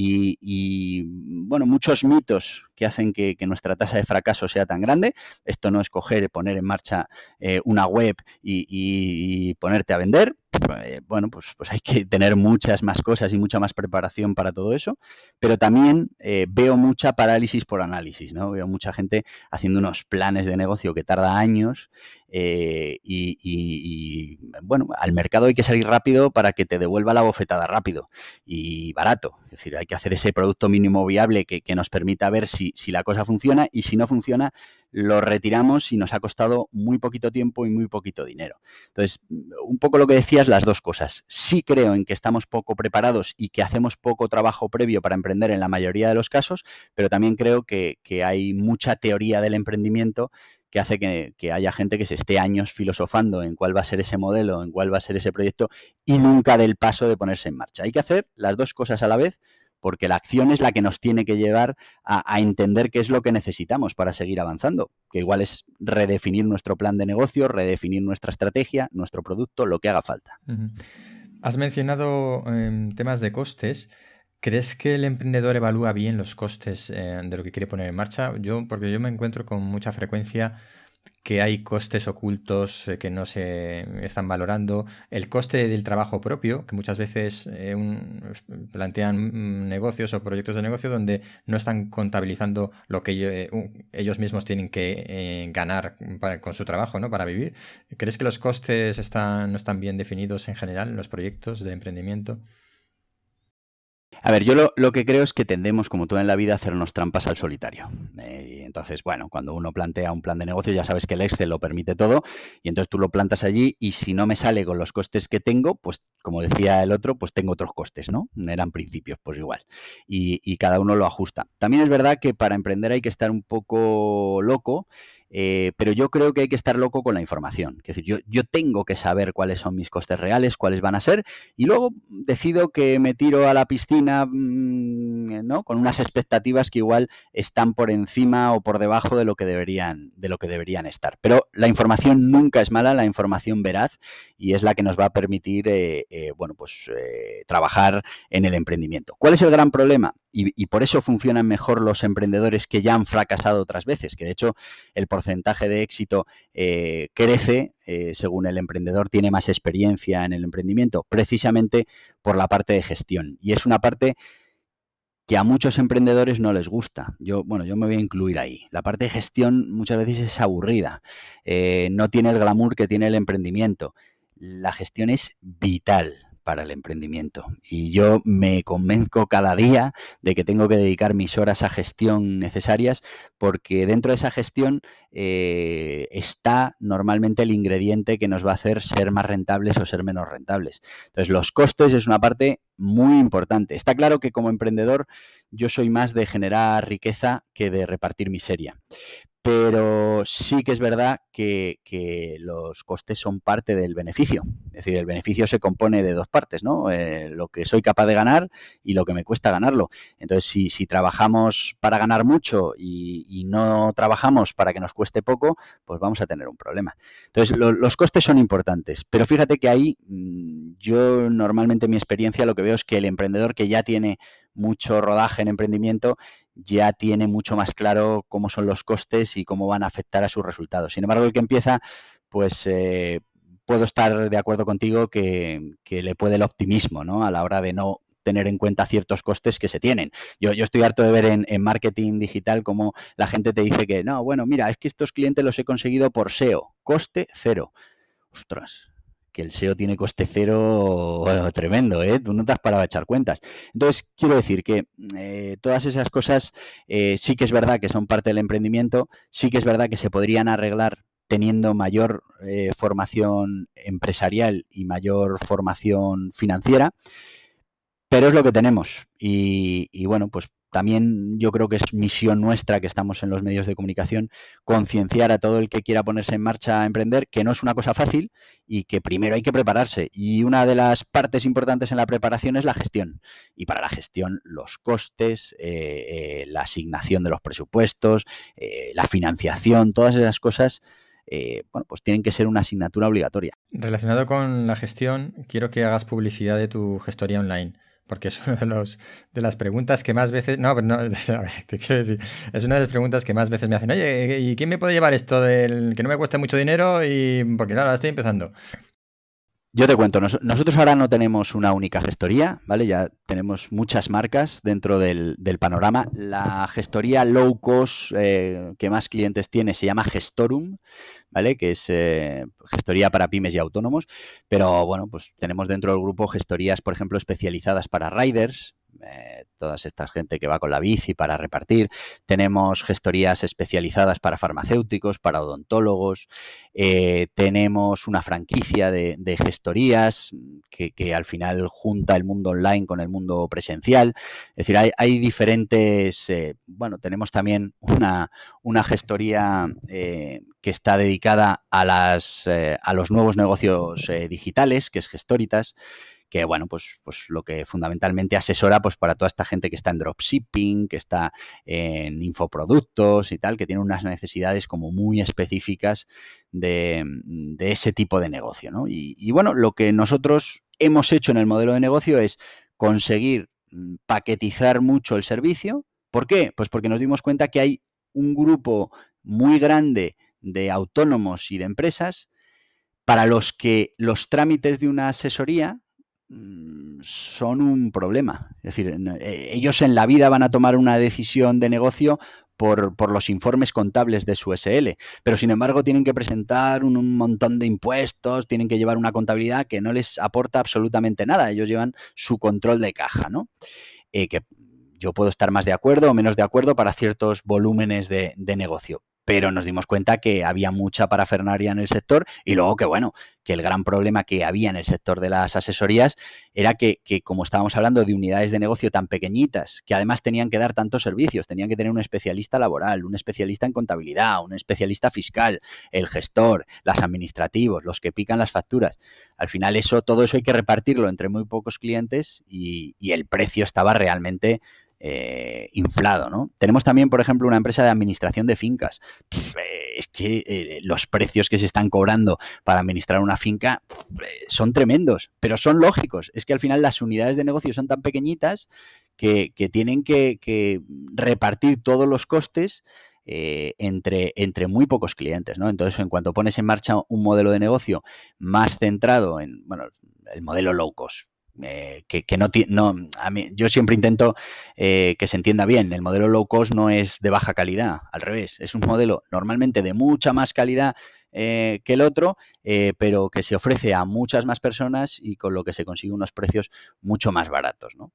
y, bueno, muchos mitos que hacen que, nuestra tasa de fracaso sea tan grande. Esto no es coger, poner en marcha eh, una web y, ponerte a vender. Eh, bueno, pues, pues hay que tener muchas más cosas y mucha más preparación para todo eso, pero también eh, veo mucha parálisis por análisis, ¿no? Veo mucha gente haciendo unos planes de negocio que tarda años y, bueno, al mercado hay que salir rápido para que te devuelva la bofetada rápido y barato. Es decir, hay que hacer ese producto mínimo viable que, nos permita ver si, si la cosa funciona y si no funciona, lo retiramos y nos ha costado muy poquito tiempo y muy poquito dinero. Entonces, un poco lo que decías, las dos cosas. Sí creo en que estamos poco preparados y que hacemos poco trabajo previo para emprender en la mayoría de los casos, pero también creo que, que hay mucha teoría del emprendimiento que hace que, haya gente que se esté años filosofando en cuál va a ser ese modelo, en cuál va a ser ese proyecto y nunca del paso de ponerse en marcha. Hay que hacer las dos cosas a la vez porque la acción es la que nos tiene que llevar a, entender qué es lo que necesitamos para seguir avanzando, que igual es redefinir nuestro plan de negocio, redefinir nuestra estrategia, nuestro producto, lo que haga falta. Has mencionado em, temas de costes. ¿Crees que el emprendedor evalúa bien los costes eh, de lo que quiere poner en marcha? Yo, porque yo me encuentro con mucha frecuencia que hay costes ocultos eh, que no se están valorando, el coste del trabajo propio, que muchas veces eh, plantean negocios o proyectos de negocio donde no están contabilizando lo que ellos, mismos tienen que ganar con su trabajo, ¿no? Para vivir. ¿Crees que los costes están, no están bien definidos en general en los proyectos de emprendimiento? A ver, yo lo, que creo es que tendemos, como todo en la vida, a hacernos trampas al solitario. Eh, entonces, bueno, cuando uno plantea un plan de negocio, ya sabes que el Excel lo permite todo, y entonces tú lo plantas allí, y si no me sale con los costes que tengo, pues como decía el otro, pues tengo otros costes, ¿no? Eran principios, pues igual. Y, y cada uno lo ajusta. También es verdad que para emprender hay que estar un poco loco eh, pero yo creo que hay que estar loco con la información. Es decir, yo, tengo que saber cuáles son mis costes reales, cuáles van a ser, y luego decido que me tiro a la piscina mm, ¿no? con unas expectativas que igual están por encima o por debajo de lo que deberían, de lo que deberían estar. Pero la información nunca es mala, la información veraz, y es la que nos va a permitir eh, eh, bueno, pues, trabajar en el emprendimiento. ¿Cuál es el gran problema? Y, por eso funcionan mejor los emprendedores que ya han fracasado otras veces, que de hecho el porcentaje de éxito eh, crece eh, según el emprendedor tiene más experiencia en el emprendimiento, precisamente por la parte de gestión. Y es una parte que a muchos emprendedores no les gusta. Yo, bueno, yo me voy a incluir ahí. La parte de gestión muchas veces es aburrida, eh, no tiene el glamour que tiene el emprendimiento. La gestión es vital para el emprendimiento. Y yo me convenzco cada día de que tengo que dedicar mis horas a gestión necesarias porque dentro de esa gestión eh, está normalmente el ingrediente que nos va a hacer ser más rentables o ser menos rentables. Entonces, los costes es una parte muy importante. Está claro que como emprendedor yo soy más de generar riqueza que de repartir miseria pero sí que es verdad que, los costes son parte del beneficio. Es decir, el beneficio se compone de dos partes, ¿no? Eh, lo que soy capaz de ganar y lo que me cuesta ganarlo. Entonces, si, trabajamos para ganar mucho y, no trabajamos para que nos cueste poco, pues vamos a tener un problema. Entonces, los costes son importantes, pero fíjate que ahí mm, yo normalmente mi experiencia lo que veo es que el emprendedor que ya tiene mucho rodaje en emprendimiento ya tiene mucho más claro cómo son los costes y cómo van a afectar a sus resultados. Sin embargo, el que empieza, pues eh, puedo estar de acuerdo contigo que, le puede el optimismo, ¿no? A la hora de no tener en cuenta ciertos costes que se tienen. Yo, yo estoy harto de ver en, en, marketing digital cómo la gente te dice que, no, bueno, mira, es que estos clientes los he conseguido por SEO, coste cero. Ostras, que el SEO tiene coste cero tremendo, ¿eh? Tú no te has parado a echar cuentas. Entonces, quiero decir que eh, todas esas cosas eh, sí que es verdad que son parte del emprendimiento, sí que es verdad que se podrían arreglar teniendo mayor eh, formación empresarial y mayor formación financiera, pero es lo que tenemos. Y, y bueno, pues también yo creo que es misión nuestra que estamos en los medios de comunicación concienciar a todo el que quiera ponerse en marcha a emprender que no es una cosa fácil y que primero hay que prepararse. Y una de las partes importantes en la preparación es la gestión. Y para la gestión los costes, eh, eh, la asignación de los presupuestos, eh, la financiación, todas esas cosas. bueno, pues tienen que ser una asignatura obligatoria. Relacionado con la gestión, quiero que hagas publicidad de tu gestoría online porque es una de, los, de las preguntas que más veces, no, pero no, te quiero decir, es una de las preguntas que más veces me hacen, oye, ¿y quién me puede llevar esto del que no me cueste mucho dinero? Y porque claro, ahora estoy empezando. Yo te cuento, nosotros ahora no tenemos una única gestoría, ¿vale? Ya tenemos muchas marcas dentro del, panorama. La gestoría low cost eh, que más clientes tiene se llama Gestorum, ¿vale? Que es eh, gestoría para pymes y autónomos. Pero bueno, pues tenemos dentro del grupo gestorías, por ejemplo, especializadas para riders, eh, todas estas gente que va con la bici para repartir. Tenemos gestorías especializadas para farmacéuticos, para odontólogos. Eh, tenemos una franquicia de, gestorías que, al final junta el mundo online con el mundo presencial. Es decir, hay, diferentes, eh, bueno, tenemos también una, una gestoría que está dedicada a, las, a los nuevos negocios digitales, que es Gestoritas que bueno, pues, pues lo que fundamentalmente asesora pues para toda esta gente que está en dropshipping, que está en infoproductos y tal, que tiene unas necesidades como muy específicas de, ese tipo de negocio, ¿no? y bueno, lo que nosotros hemos hecho en el modelo de negocio es conseguir mm, paquetizar mucho el servicio. ¿Por qué? Pues porque nos dimos cuenta que hay un grupo muy grande de autónomos y de empresas para los que los trámites de una asesoría mm, son un problema. Es decir, eh, ellos en la vida van a tomar una decisión de negocio por, los informes contables de su SL, pero sin embargo tienen que presentar un, montón de impuestos, tienen que llevar una contabilidad que no les aporta absolutamente nada. Ellos llevan su control de caja, ¿no? Eh, que yo puedo estar más de acuerdo o menos de acuerdo para ciertos volúmenes de, de negocio, pero nos dimos cuenta que había mucha parafernaria en el sector y luego que, bueno, que el gran problema que había en el sector de las asesorías era que, como estábamos hablando de unidades de negocio tan pequeñitas, que además tenían que dar tantos servicios, tenían que tener un especialista laboral, un especialista en contabilidad, un especialista fiscal, el gestor, los administrativos, los que pican las facturas. Al final eso, todo eso hay que repartirlo entre muy pocos clientes y el precio estaba realmente eh, inflado, ¿no? Tenemos también, por ejemplo, una empresa de administración de fincas. Eh, es que eh, los precios que se están cobrando para administrar una finca son tremendos, pero son lógicos. Es que al final las unidades de negocio son tan pequeñitas que, tienen que, repartir todos los costes entre, entre muy pocos clientes, ¿no? Entonces, en cuanto pones en marcha un modelo de negocio más centrado en, bueno, el modelo low cost, eh, que, no no mí, yo siempre intento eh, que se entienda bien, el modelo low cost no es de baja calidad, al revés, es un modelo normalmente de mucha más calidad eh, que el otro, pero que se ofrece a muchas más personas y con lo que se consigue unos precios mucho más baratos. ¿no?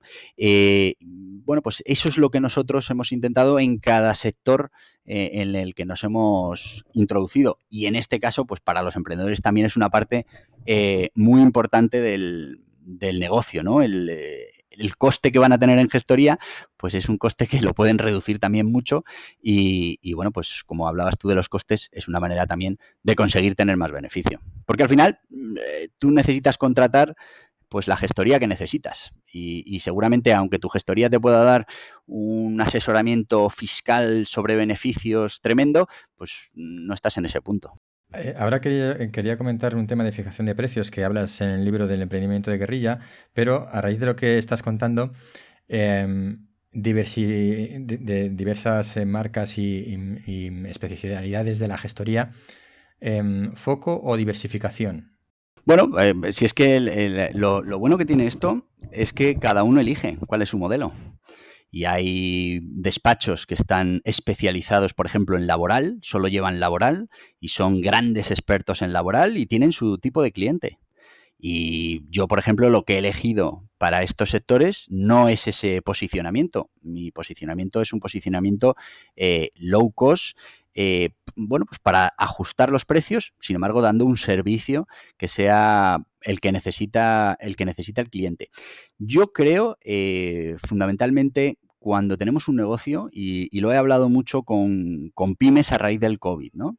bueno, pues eso es lo que nosotros hemos intentado en cada sector en el que nos hemos introducido y en este caso, pues para los emprendedores también es una parte muy importante del, del negocio, ¿no? Eh, el, coste que van a tener en gestoría, pues es un coste que lo pueden reducir también mucho y, bueno, pues como hablabas tú de los costes, es una manera también de conseguir tener más beneficio. Porque al final eh, tú necesitas contratar pues la gestoría que necesitas. Y, y, seguramente, aunque tu gestoría te pueda dar un asesoramiento fiscal sobre beneficios tremendo, pues no estás en ese punto. Eh, ahora quería, quería, comentar un tema de fijación de precios que hablas en el libro del emprendimiento de guerrilla, pero a raíz de lo que estás contando, em, de, diversas eh, marcas y, especialidades de la gestoría, em, ¿foco o diversificación? Bueno, eh, si es que lo bueno que tiene esto es que cada uno elige cuál es su modelo y hay despachos que están especializados, por ejemplo, en laboral, solo llevan laboral y son grandes expertos en laboral y tienen su tipo de cliente. Y yo, por ejemplo, lo que he elegido para estos sectores no es ese posicionamiento. Mi posicionamiento es un posicionamiento eh, low cost, eh, bueno, pues para ajustar los precios, sin embargo, dando un servicio que sea el que necesita el, que necesita el cliente. Yo creo, eh, fundamentalmente, cuando tenemos un negocio, y, lo he hablado mucho con, pymes a raíz del COVID, ¿no?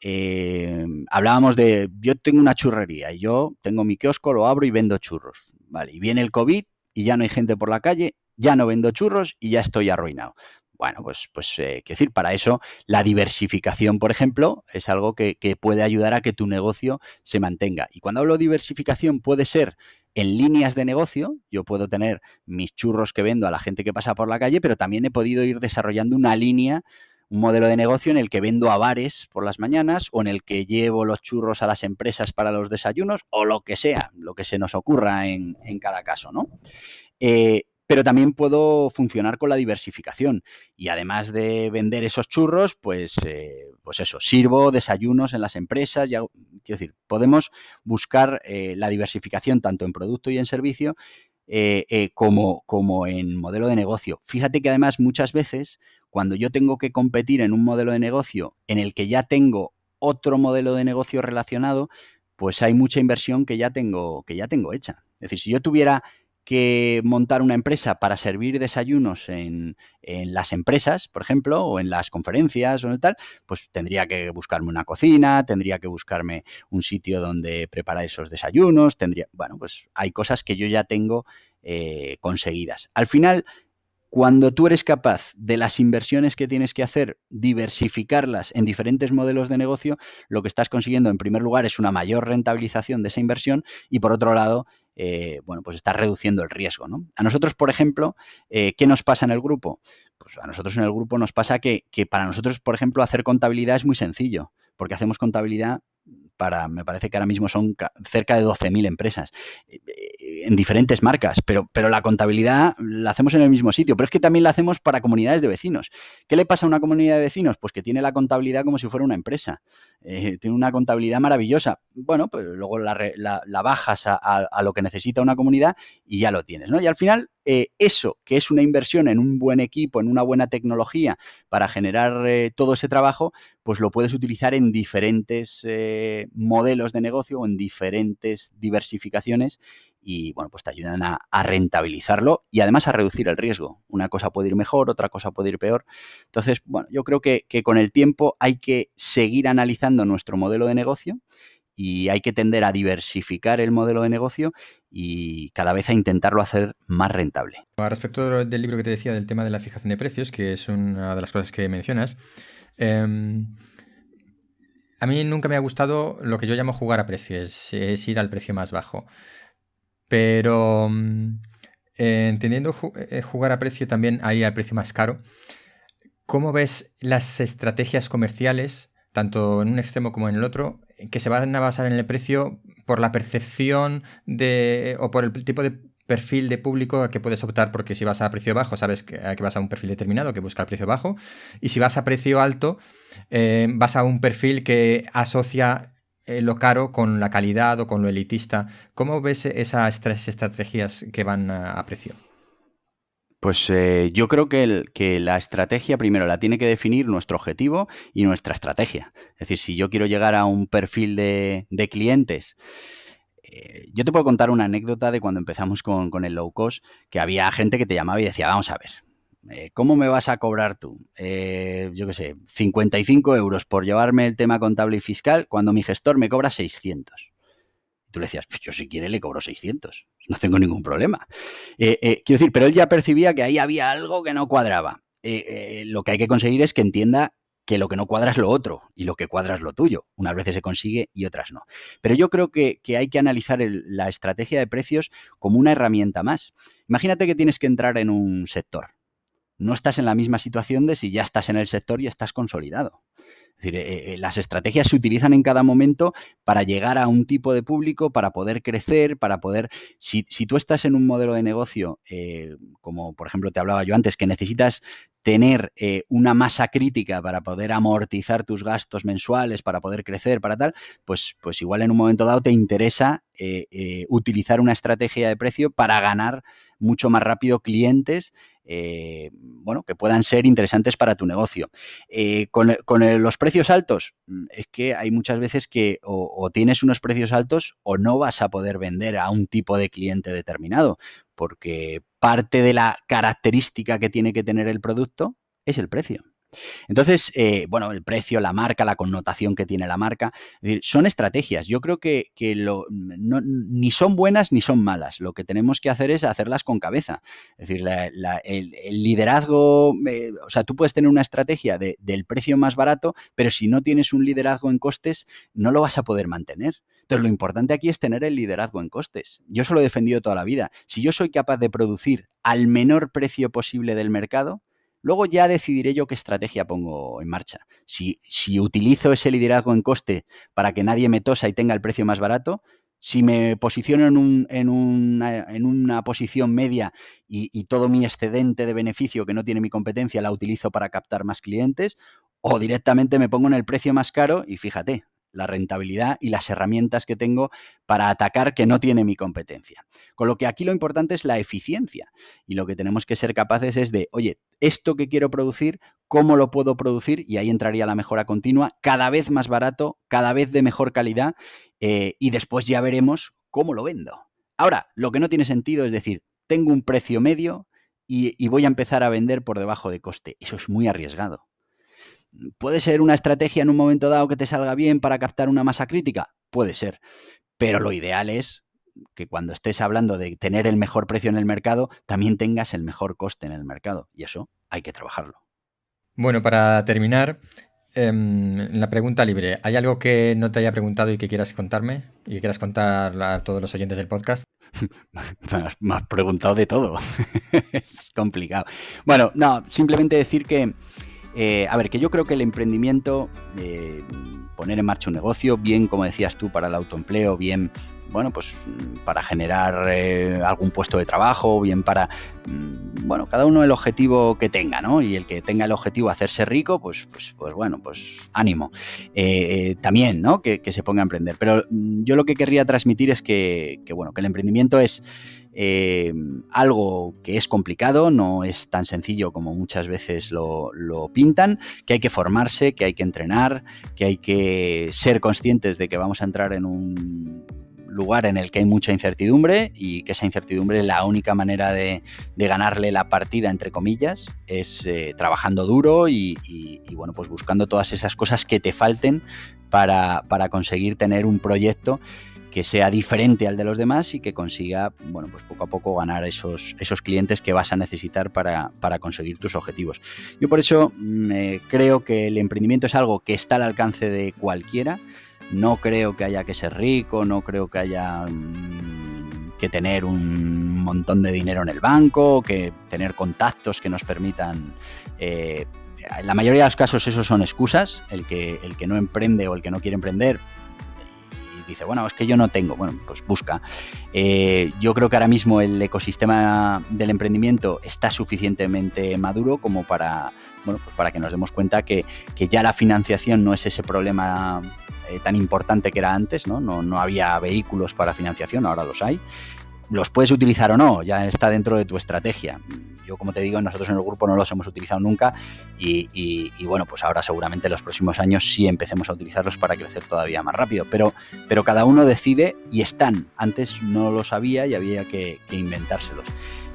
Eh, hablábamos de, yo tengo una churrería y yo tengo mi kiosco, lo abro y vendo churros, ¿vale? Y viene el COVID y ya no hay gente por la calle, ya no vendo churros y ya estoy arruinado. Bueno, pues, pues eh, decir, para eso la diversificación, por ejemplo, es algo que, que, puede ayudar a que tu negocio se mantenga. Y cuando hablo de diversificación puede ser en líneas de negocio, yo puedo tener mis churros que vendo a la gente que pasa por la calle, pero también he podido ir desarrollando una línea, un modelo de negocio en el que vendo a bares por las mañanas o en el que llevo los churros a las empresas para los desayunos o lo que sea, lo que se nos ocurra en, cada caso, ¿no? Eh, pero también puedo funcionar con la diversificación. Y además de vender esos churros, pues, eh, pues eso, sirvo desayunos en las empresas. quiero decir, podemos buscar eh, la diversificación tanto en producto y en servicio eh, como, como en modelo de negocio. Fíjate que además muchas veces cuando yo tengo que competir en un modelo de negocio en el que ya tengo otro modelo de negocio relacionado, pues hay mucha inversión que ya tengo, que ya tengo hecha. Es decir, si yo tuviera que montar una empresa para servir desayunos en, las empresas, por ejemplo, o en las conferencias o tal, pues tendría que buscarme una cocina, tendría que buscarme un sitio donde preparar esos desayunos, tendría, bueno, pues hay cosas que yo ya tengo eh, conseguidas. Al final, cuando tú eres capaz de las inversiones que tienes que hacer, diversificarlas en diferentes modelos de negocio, lo que estás consiguiendo en primer lugar es una mayor rentabilización de esa inversión y por otro lado, eh, bueno, pues estás reduciendo el riesgo. ¿no? A nosotros, por ejemplo, eh, ¿qué nos pasa en el grupo? Pues a nosotros en el grupo nos pasa que, que para nosotros, por ejemplo, hacer contabilidad es muy sencillo, porque hacemos contabilidad para, me parece que ahora mismo son cerca de 12.000 empresas eh, eh, en diferentes marcas, pero, pero la contabilidad la hacemos en el mismo sitio, pero es que también la hacemos para comunidades de vecinos. ¿Qué le pasa a una comunidad de vecinos? Pues que tiene la contabilidad como si fuera una empresa. Eh, tiene una contabilidad maravillosa. Bueno, pues luego la, bajas a, lo que necesita una comunidad y ya lo tienes, ¿no? Y al final eso, que es una inversión en un buen equipo, en una buena tecnología para generar todo ese trabajo, pues lo puedes utilizar en diferentes modelos de negocio o en diferentes diversificaciones y bueno, pues te ayudan a, rentabilizarlo y además a reducir el riesgo. Una cosa puede ir mejor, otra cosa puede ir peor. Entonces, bueno, yo creo que, con el tiempo hay que seguir analizando nuestro modelo de negocio y hay que tender a diversificar el modelo de negocio y cada vez a intentarlo hacer más rentable. Respecto del libro que te decía del tema de la fijación de precios, que es una de las cosas que mencionas, em, a mí nunca me ha gustado lo que yo llamo jugar a precios, es, ir al precio más bajo. Pero mm, entendiendo eh, jugar a precio también a al precio más caro, ¿cómo ves las estrategias comerciales, tanto en un extremo como en el otro, que se van a basar en el precio por la percepción de o por el tipo de perfil de público que puedes optar porque si vas a precio bajo sabes que, que vas a un perfil determinado que busca el precio bajo y si vas a precio alto eh, vas a un perfil que asocia eh, lo caro con la calidad o con lo elitista. ¿Cómo ves esas tres estrategias que van a, precio? Pues eh, yo creo que, la estrategia primero la tiene que definir nuestro objetivo y nuestra estrategia. Es decir, si yo quiero llegar a un perfil de, de clientes eh, yo te puedo contar una anécdota de cuando empezamos con, el low cost, que había gente que te llamaba y decía, vamos a ver, eh, ¿cómo me vas a cobrar tú? Eh, yo qué sé, 55 euros por llevarme el tema contable y fiscal cuando mi gestor me cobra 600. Y tú le decías, pues yo si quiere le cobro 600, no tengo ningún problema. quiero decir, pero él ya percibía que ahí había algo que no cuadraba. lo que hay que conseguir es que entienda que lo que no cuadra es lo otro y lo que cuadra es lo tuyo. Unas veces se consigue y otras no. Pero yo creo que, hay que analizar la estrategia de precios como una herramienta más. Imagínate que tienes que entrar en un sector. No estás en la misma situación de si ya estás en el sector y estás consolidado. Es decir, eh, eh, las estrategias se utilizan en cada momento para llegar a un tipo de público, para poder crecer, para poder... Si, tú estás en un modelo de negocio, eh, como por ejemplo te hablaba yo antes, que necesitas tener una masa crítica para poder amortizar tus gastos mensuales, para poder crecer, para tal, pues, pues igual en un momento dado te interesa utilizar una estrategia de precio para ganar mucho más rápido clientes eh, bueno, que puedan ser interesantes para tu negocio. Eh, con, los precios altos, mm, es que hay muchas veces que o, tienes unos precios altos o no vas a poder vender a un tipo de cliente determinado, porque parte de la característica que tiene que tener el producto es el precio. Entonces, eh, bueno, el precio, la marca, la connotación que tiene la marca, son estrategias. Yo creo que, ni son buenas ni son malas. Lo que tenemos que hacer es hacerlas con cabeza. Es decir, el, liderazgo, eh, o sea, tú puedes tener una estrategia del precio más barato, pero si no tienes un liderazgo en costes, no lo vas a poder mantener. Entonces, lo importante aquí es tener el liderazgo en costes. Yo eso lo he defendido toda la vida. Si yo soy capaz de producir al menor precio posible del mercado, Luego ya decidiré yo qué estrategia pongo en marcha. Si, si, utilizo ese liderazgo en coste para que nadie me tosa y tenga el precio más barato, si me posiciono en, un, en, una, en una, posición media y, y, todo mi excedente de beneficio que no tiene mi competencia la utilizo para captar más clientes, o directamente me pongo en el precio más caro y fíjate, la rentabilidad y las herramientas que tengo para atacar que no tiene mi competencia. Con lo que aquí lo importante es la eficiencia y lo que tenemos que ser capaces es de, oye, esto que quiero producir, ¿cómo lo puedo producir? Y ahí entraría la mejora continua, cada vez más barato, cada vez de mejor calidad eh, y después ya veremos cómo lo vendo. Ahora, lo que no tiene sentido es decir, tengo un precio medio y, voy a empezar a vender por debajo de coste. Eso es muy arriesgado. ¿Puede ser una estrategia en un momento dado que te salga bien para captar una masa crítica? Puede ser. Pero lo ideal es que cuando estés hablando de tener el mejor precio en el mercado, también tengas el mejor coste en el mercado. Y eso hay que trabajarlo. Bueno, para terminar, em, la pregunta libre. ¿Hay algo que no te haya preguntado y que quieras contarme? ¿Y que quieras contar a todos los oyentes del podcast? me, has, preguntado de todo. es complicado. Bueno, no, simplemente decir que, eh, a ver, que yo creo que el emprendimiento, eh, poner en marcha un negocio, bien, como decías tú, para el autoempleo, bien bueno, pues para generar eh, algún puesto de trabajo, bien para, mm, bueno, cada uno el objetivo que tenga, ¿no? Y el que tenga el objetivo de hacerse rico, pues, pues, pues bueno, pues ánimo. También, ¿no? Que, se ponga a emprender. Pero mm, yo lo que querría transmitir es que, bueno, que el emprendimiento es eh, algo que es complicado, no es tan sencillo como muchas veces lo, pintan, que hay que formarse, que hay que entrenar, que hay que ser conscientes de que vamos a entrar en un lugar en el que hay mucha incertidumbre y que esa incertidumbre la única manera de, ganarle la partida, entre comillas, es eh, trabajando duro y, bueno, pues buscando todas esas cosas que te falten para, conseguir tener un proyecto que sea diferente al de los demás y que consiga, bueno, pues poco a poco ganar esos, esos clientes que vas a necesitar para, conseguir tus objetivos. Yo por eso mm, eh, creo que el emprendimiento es algo que está al alcance de cualquiera, no creo que haya que ser rico, no creo que haya mm, que tener un montón de dinero en el banco, que tener contactos que nos permitan... Eh, en la mayoría de los casos esos son excusas, el que, el que no emprende o el que no quiere emprender dice, bueno, es que yo no tengo, bueno, pues busca. Eh, yo creo que ahora mismo el ecosistema del emprendimiento está suficientemente maduro como para, bueno, pues para que nos demos cuenta que, que ya la financiación no es ese problema eh, tan importante que era antes, ¿no? ¿no? ¿no? había vehículos para financiación, ahora los hay. Los puedes utilizar o no, ya está dentro de tu estrategia. Yo, como te digo, nosotros en el grupo no los hemos utilizado nunca y, bueno, pues ahora seguramente en los próximos años sí empecemos a utilizarlos para crecer todavía más rápido. Pero, pero cada uno decide y están. Antes no lo sabía y había que, que inventárselos.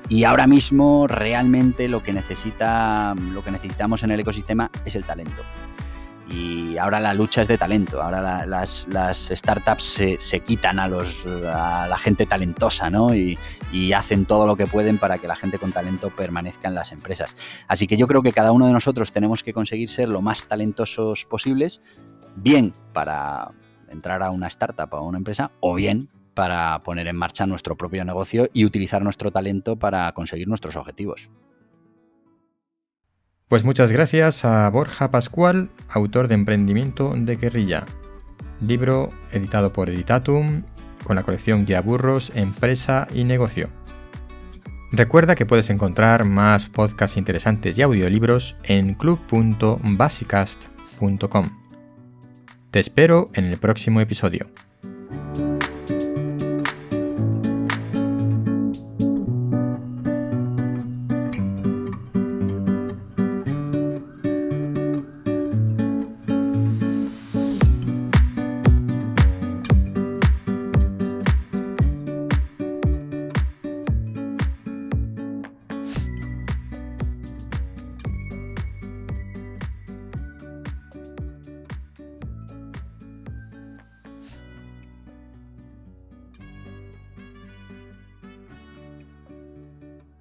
Y ahora mismo realmente lo que necesita, lo que necesitamos en el ecosistema es el talento y ahora la lucha es de talento, ahora las, startups se, quitan a, los, la gente talentosa ¿no? Y, hacen todo lo que pueden para que la gente con talento permanezca en las empresas. Así que yo creo que cada uno de nosotros tenemos que conseguir ser lo más talentosos posibles, bien para entrar a una startup o a una empresa, o bien para poner en marcha nuestro propio negocio y utilizar nuestro talento para conseguir nuestros objetivos. Pues muchas gracias a Borja Pascual, autor de Emprendimiento de Guerrilla, libro editado por Editatum con la colección Guía Burros, Empresa y Negocio. Recuerda que puedes encontrar más podcasts interesantes y audiolibros en club.basicast.com. Te espero en el próximo episodio.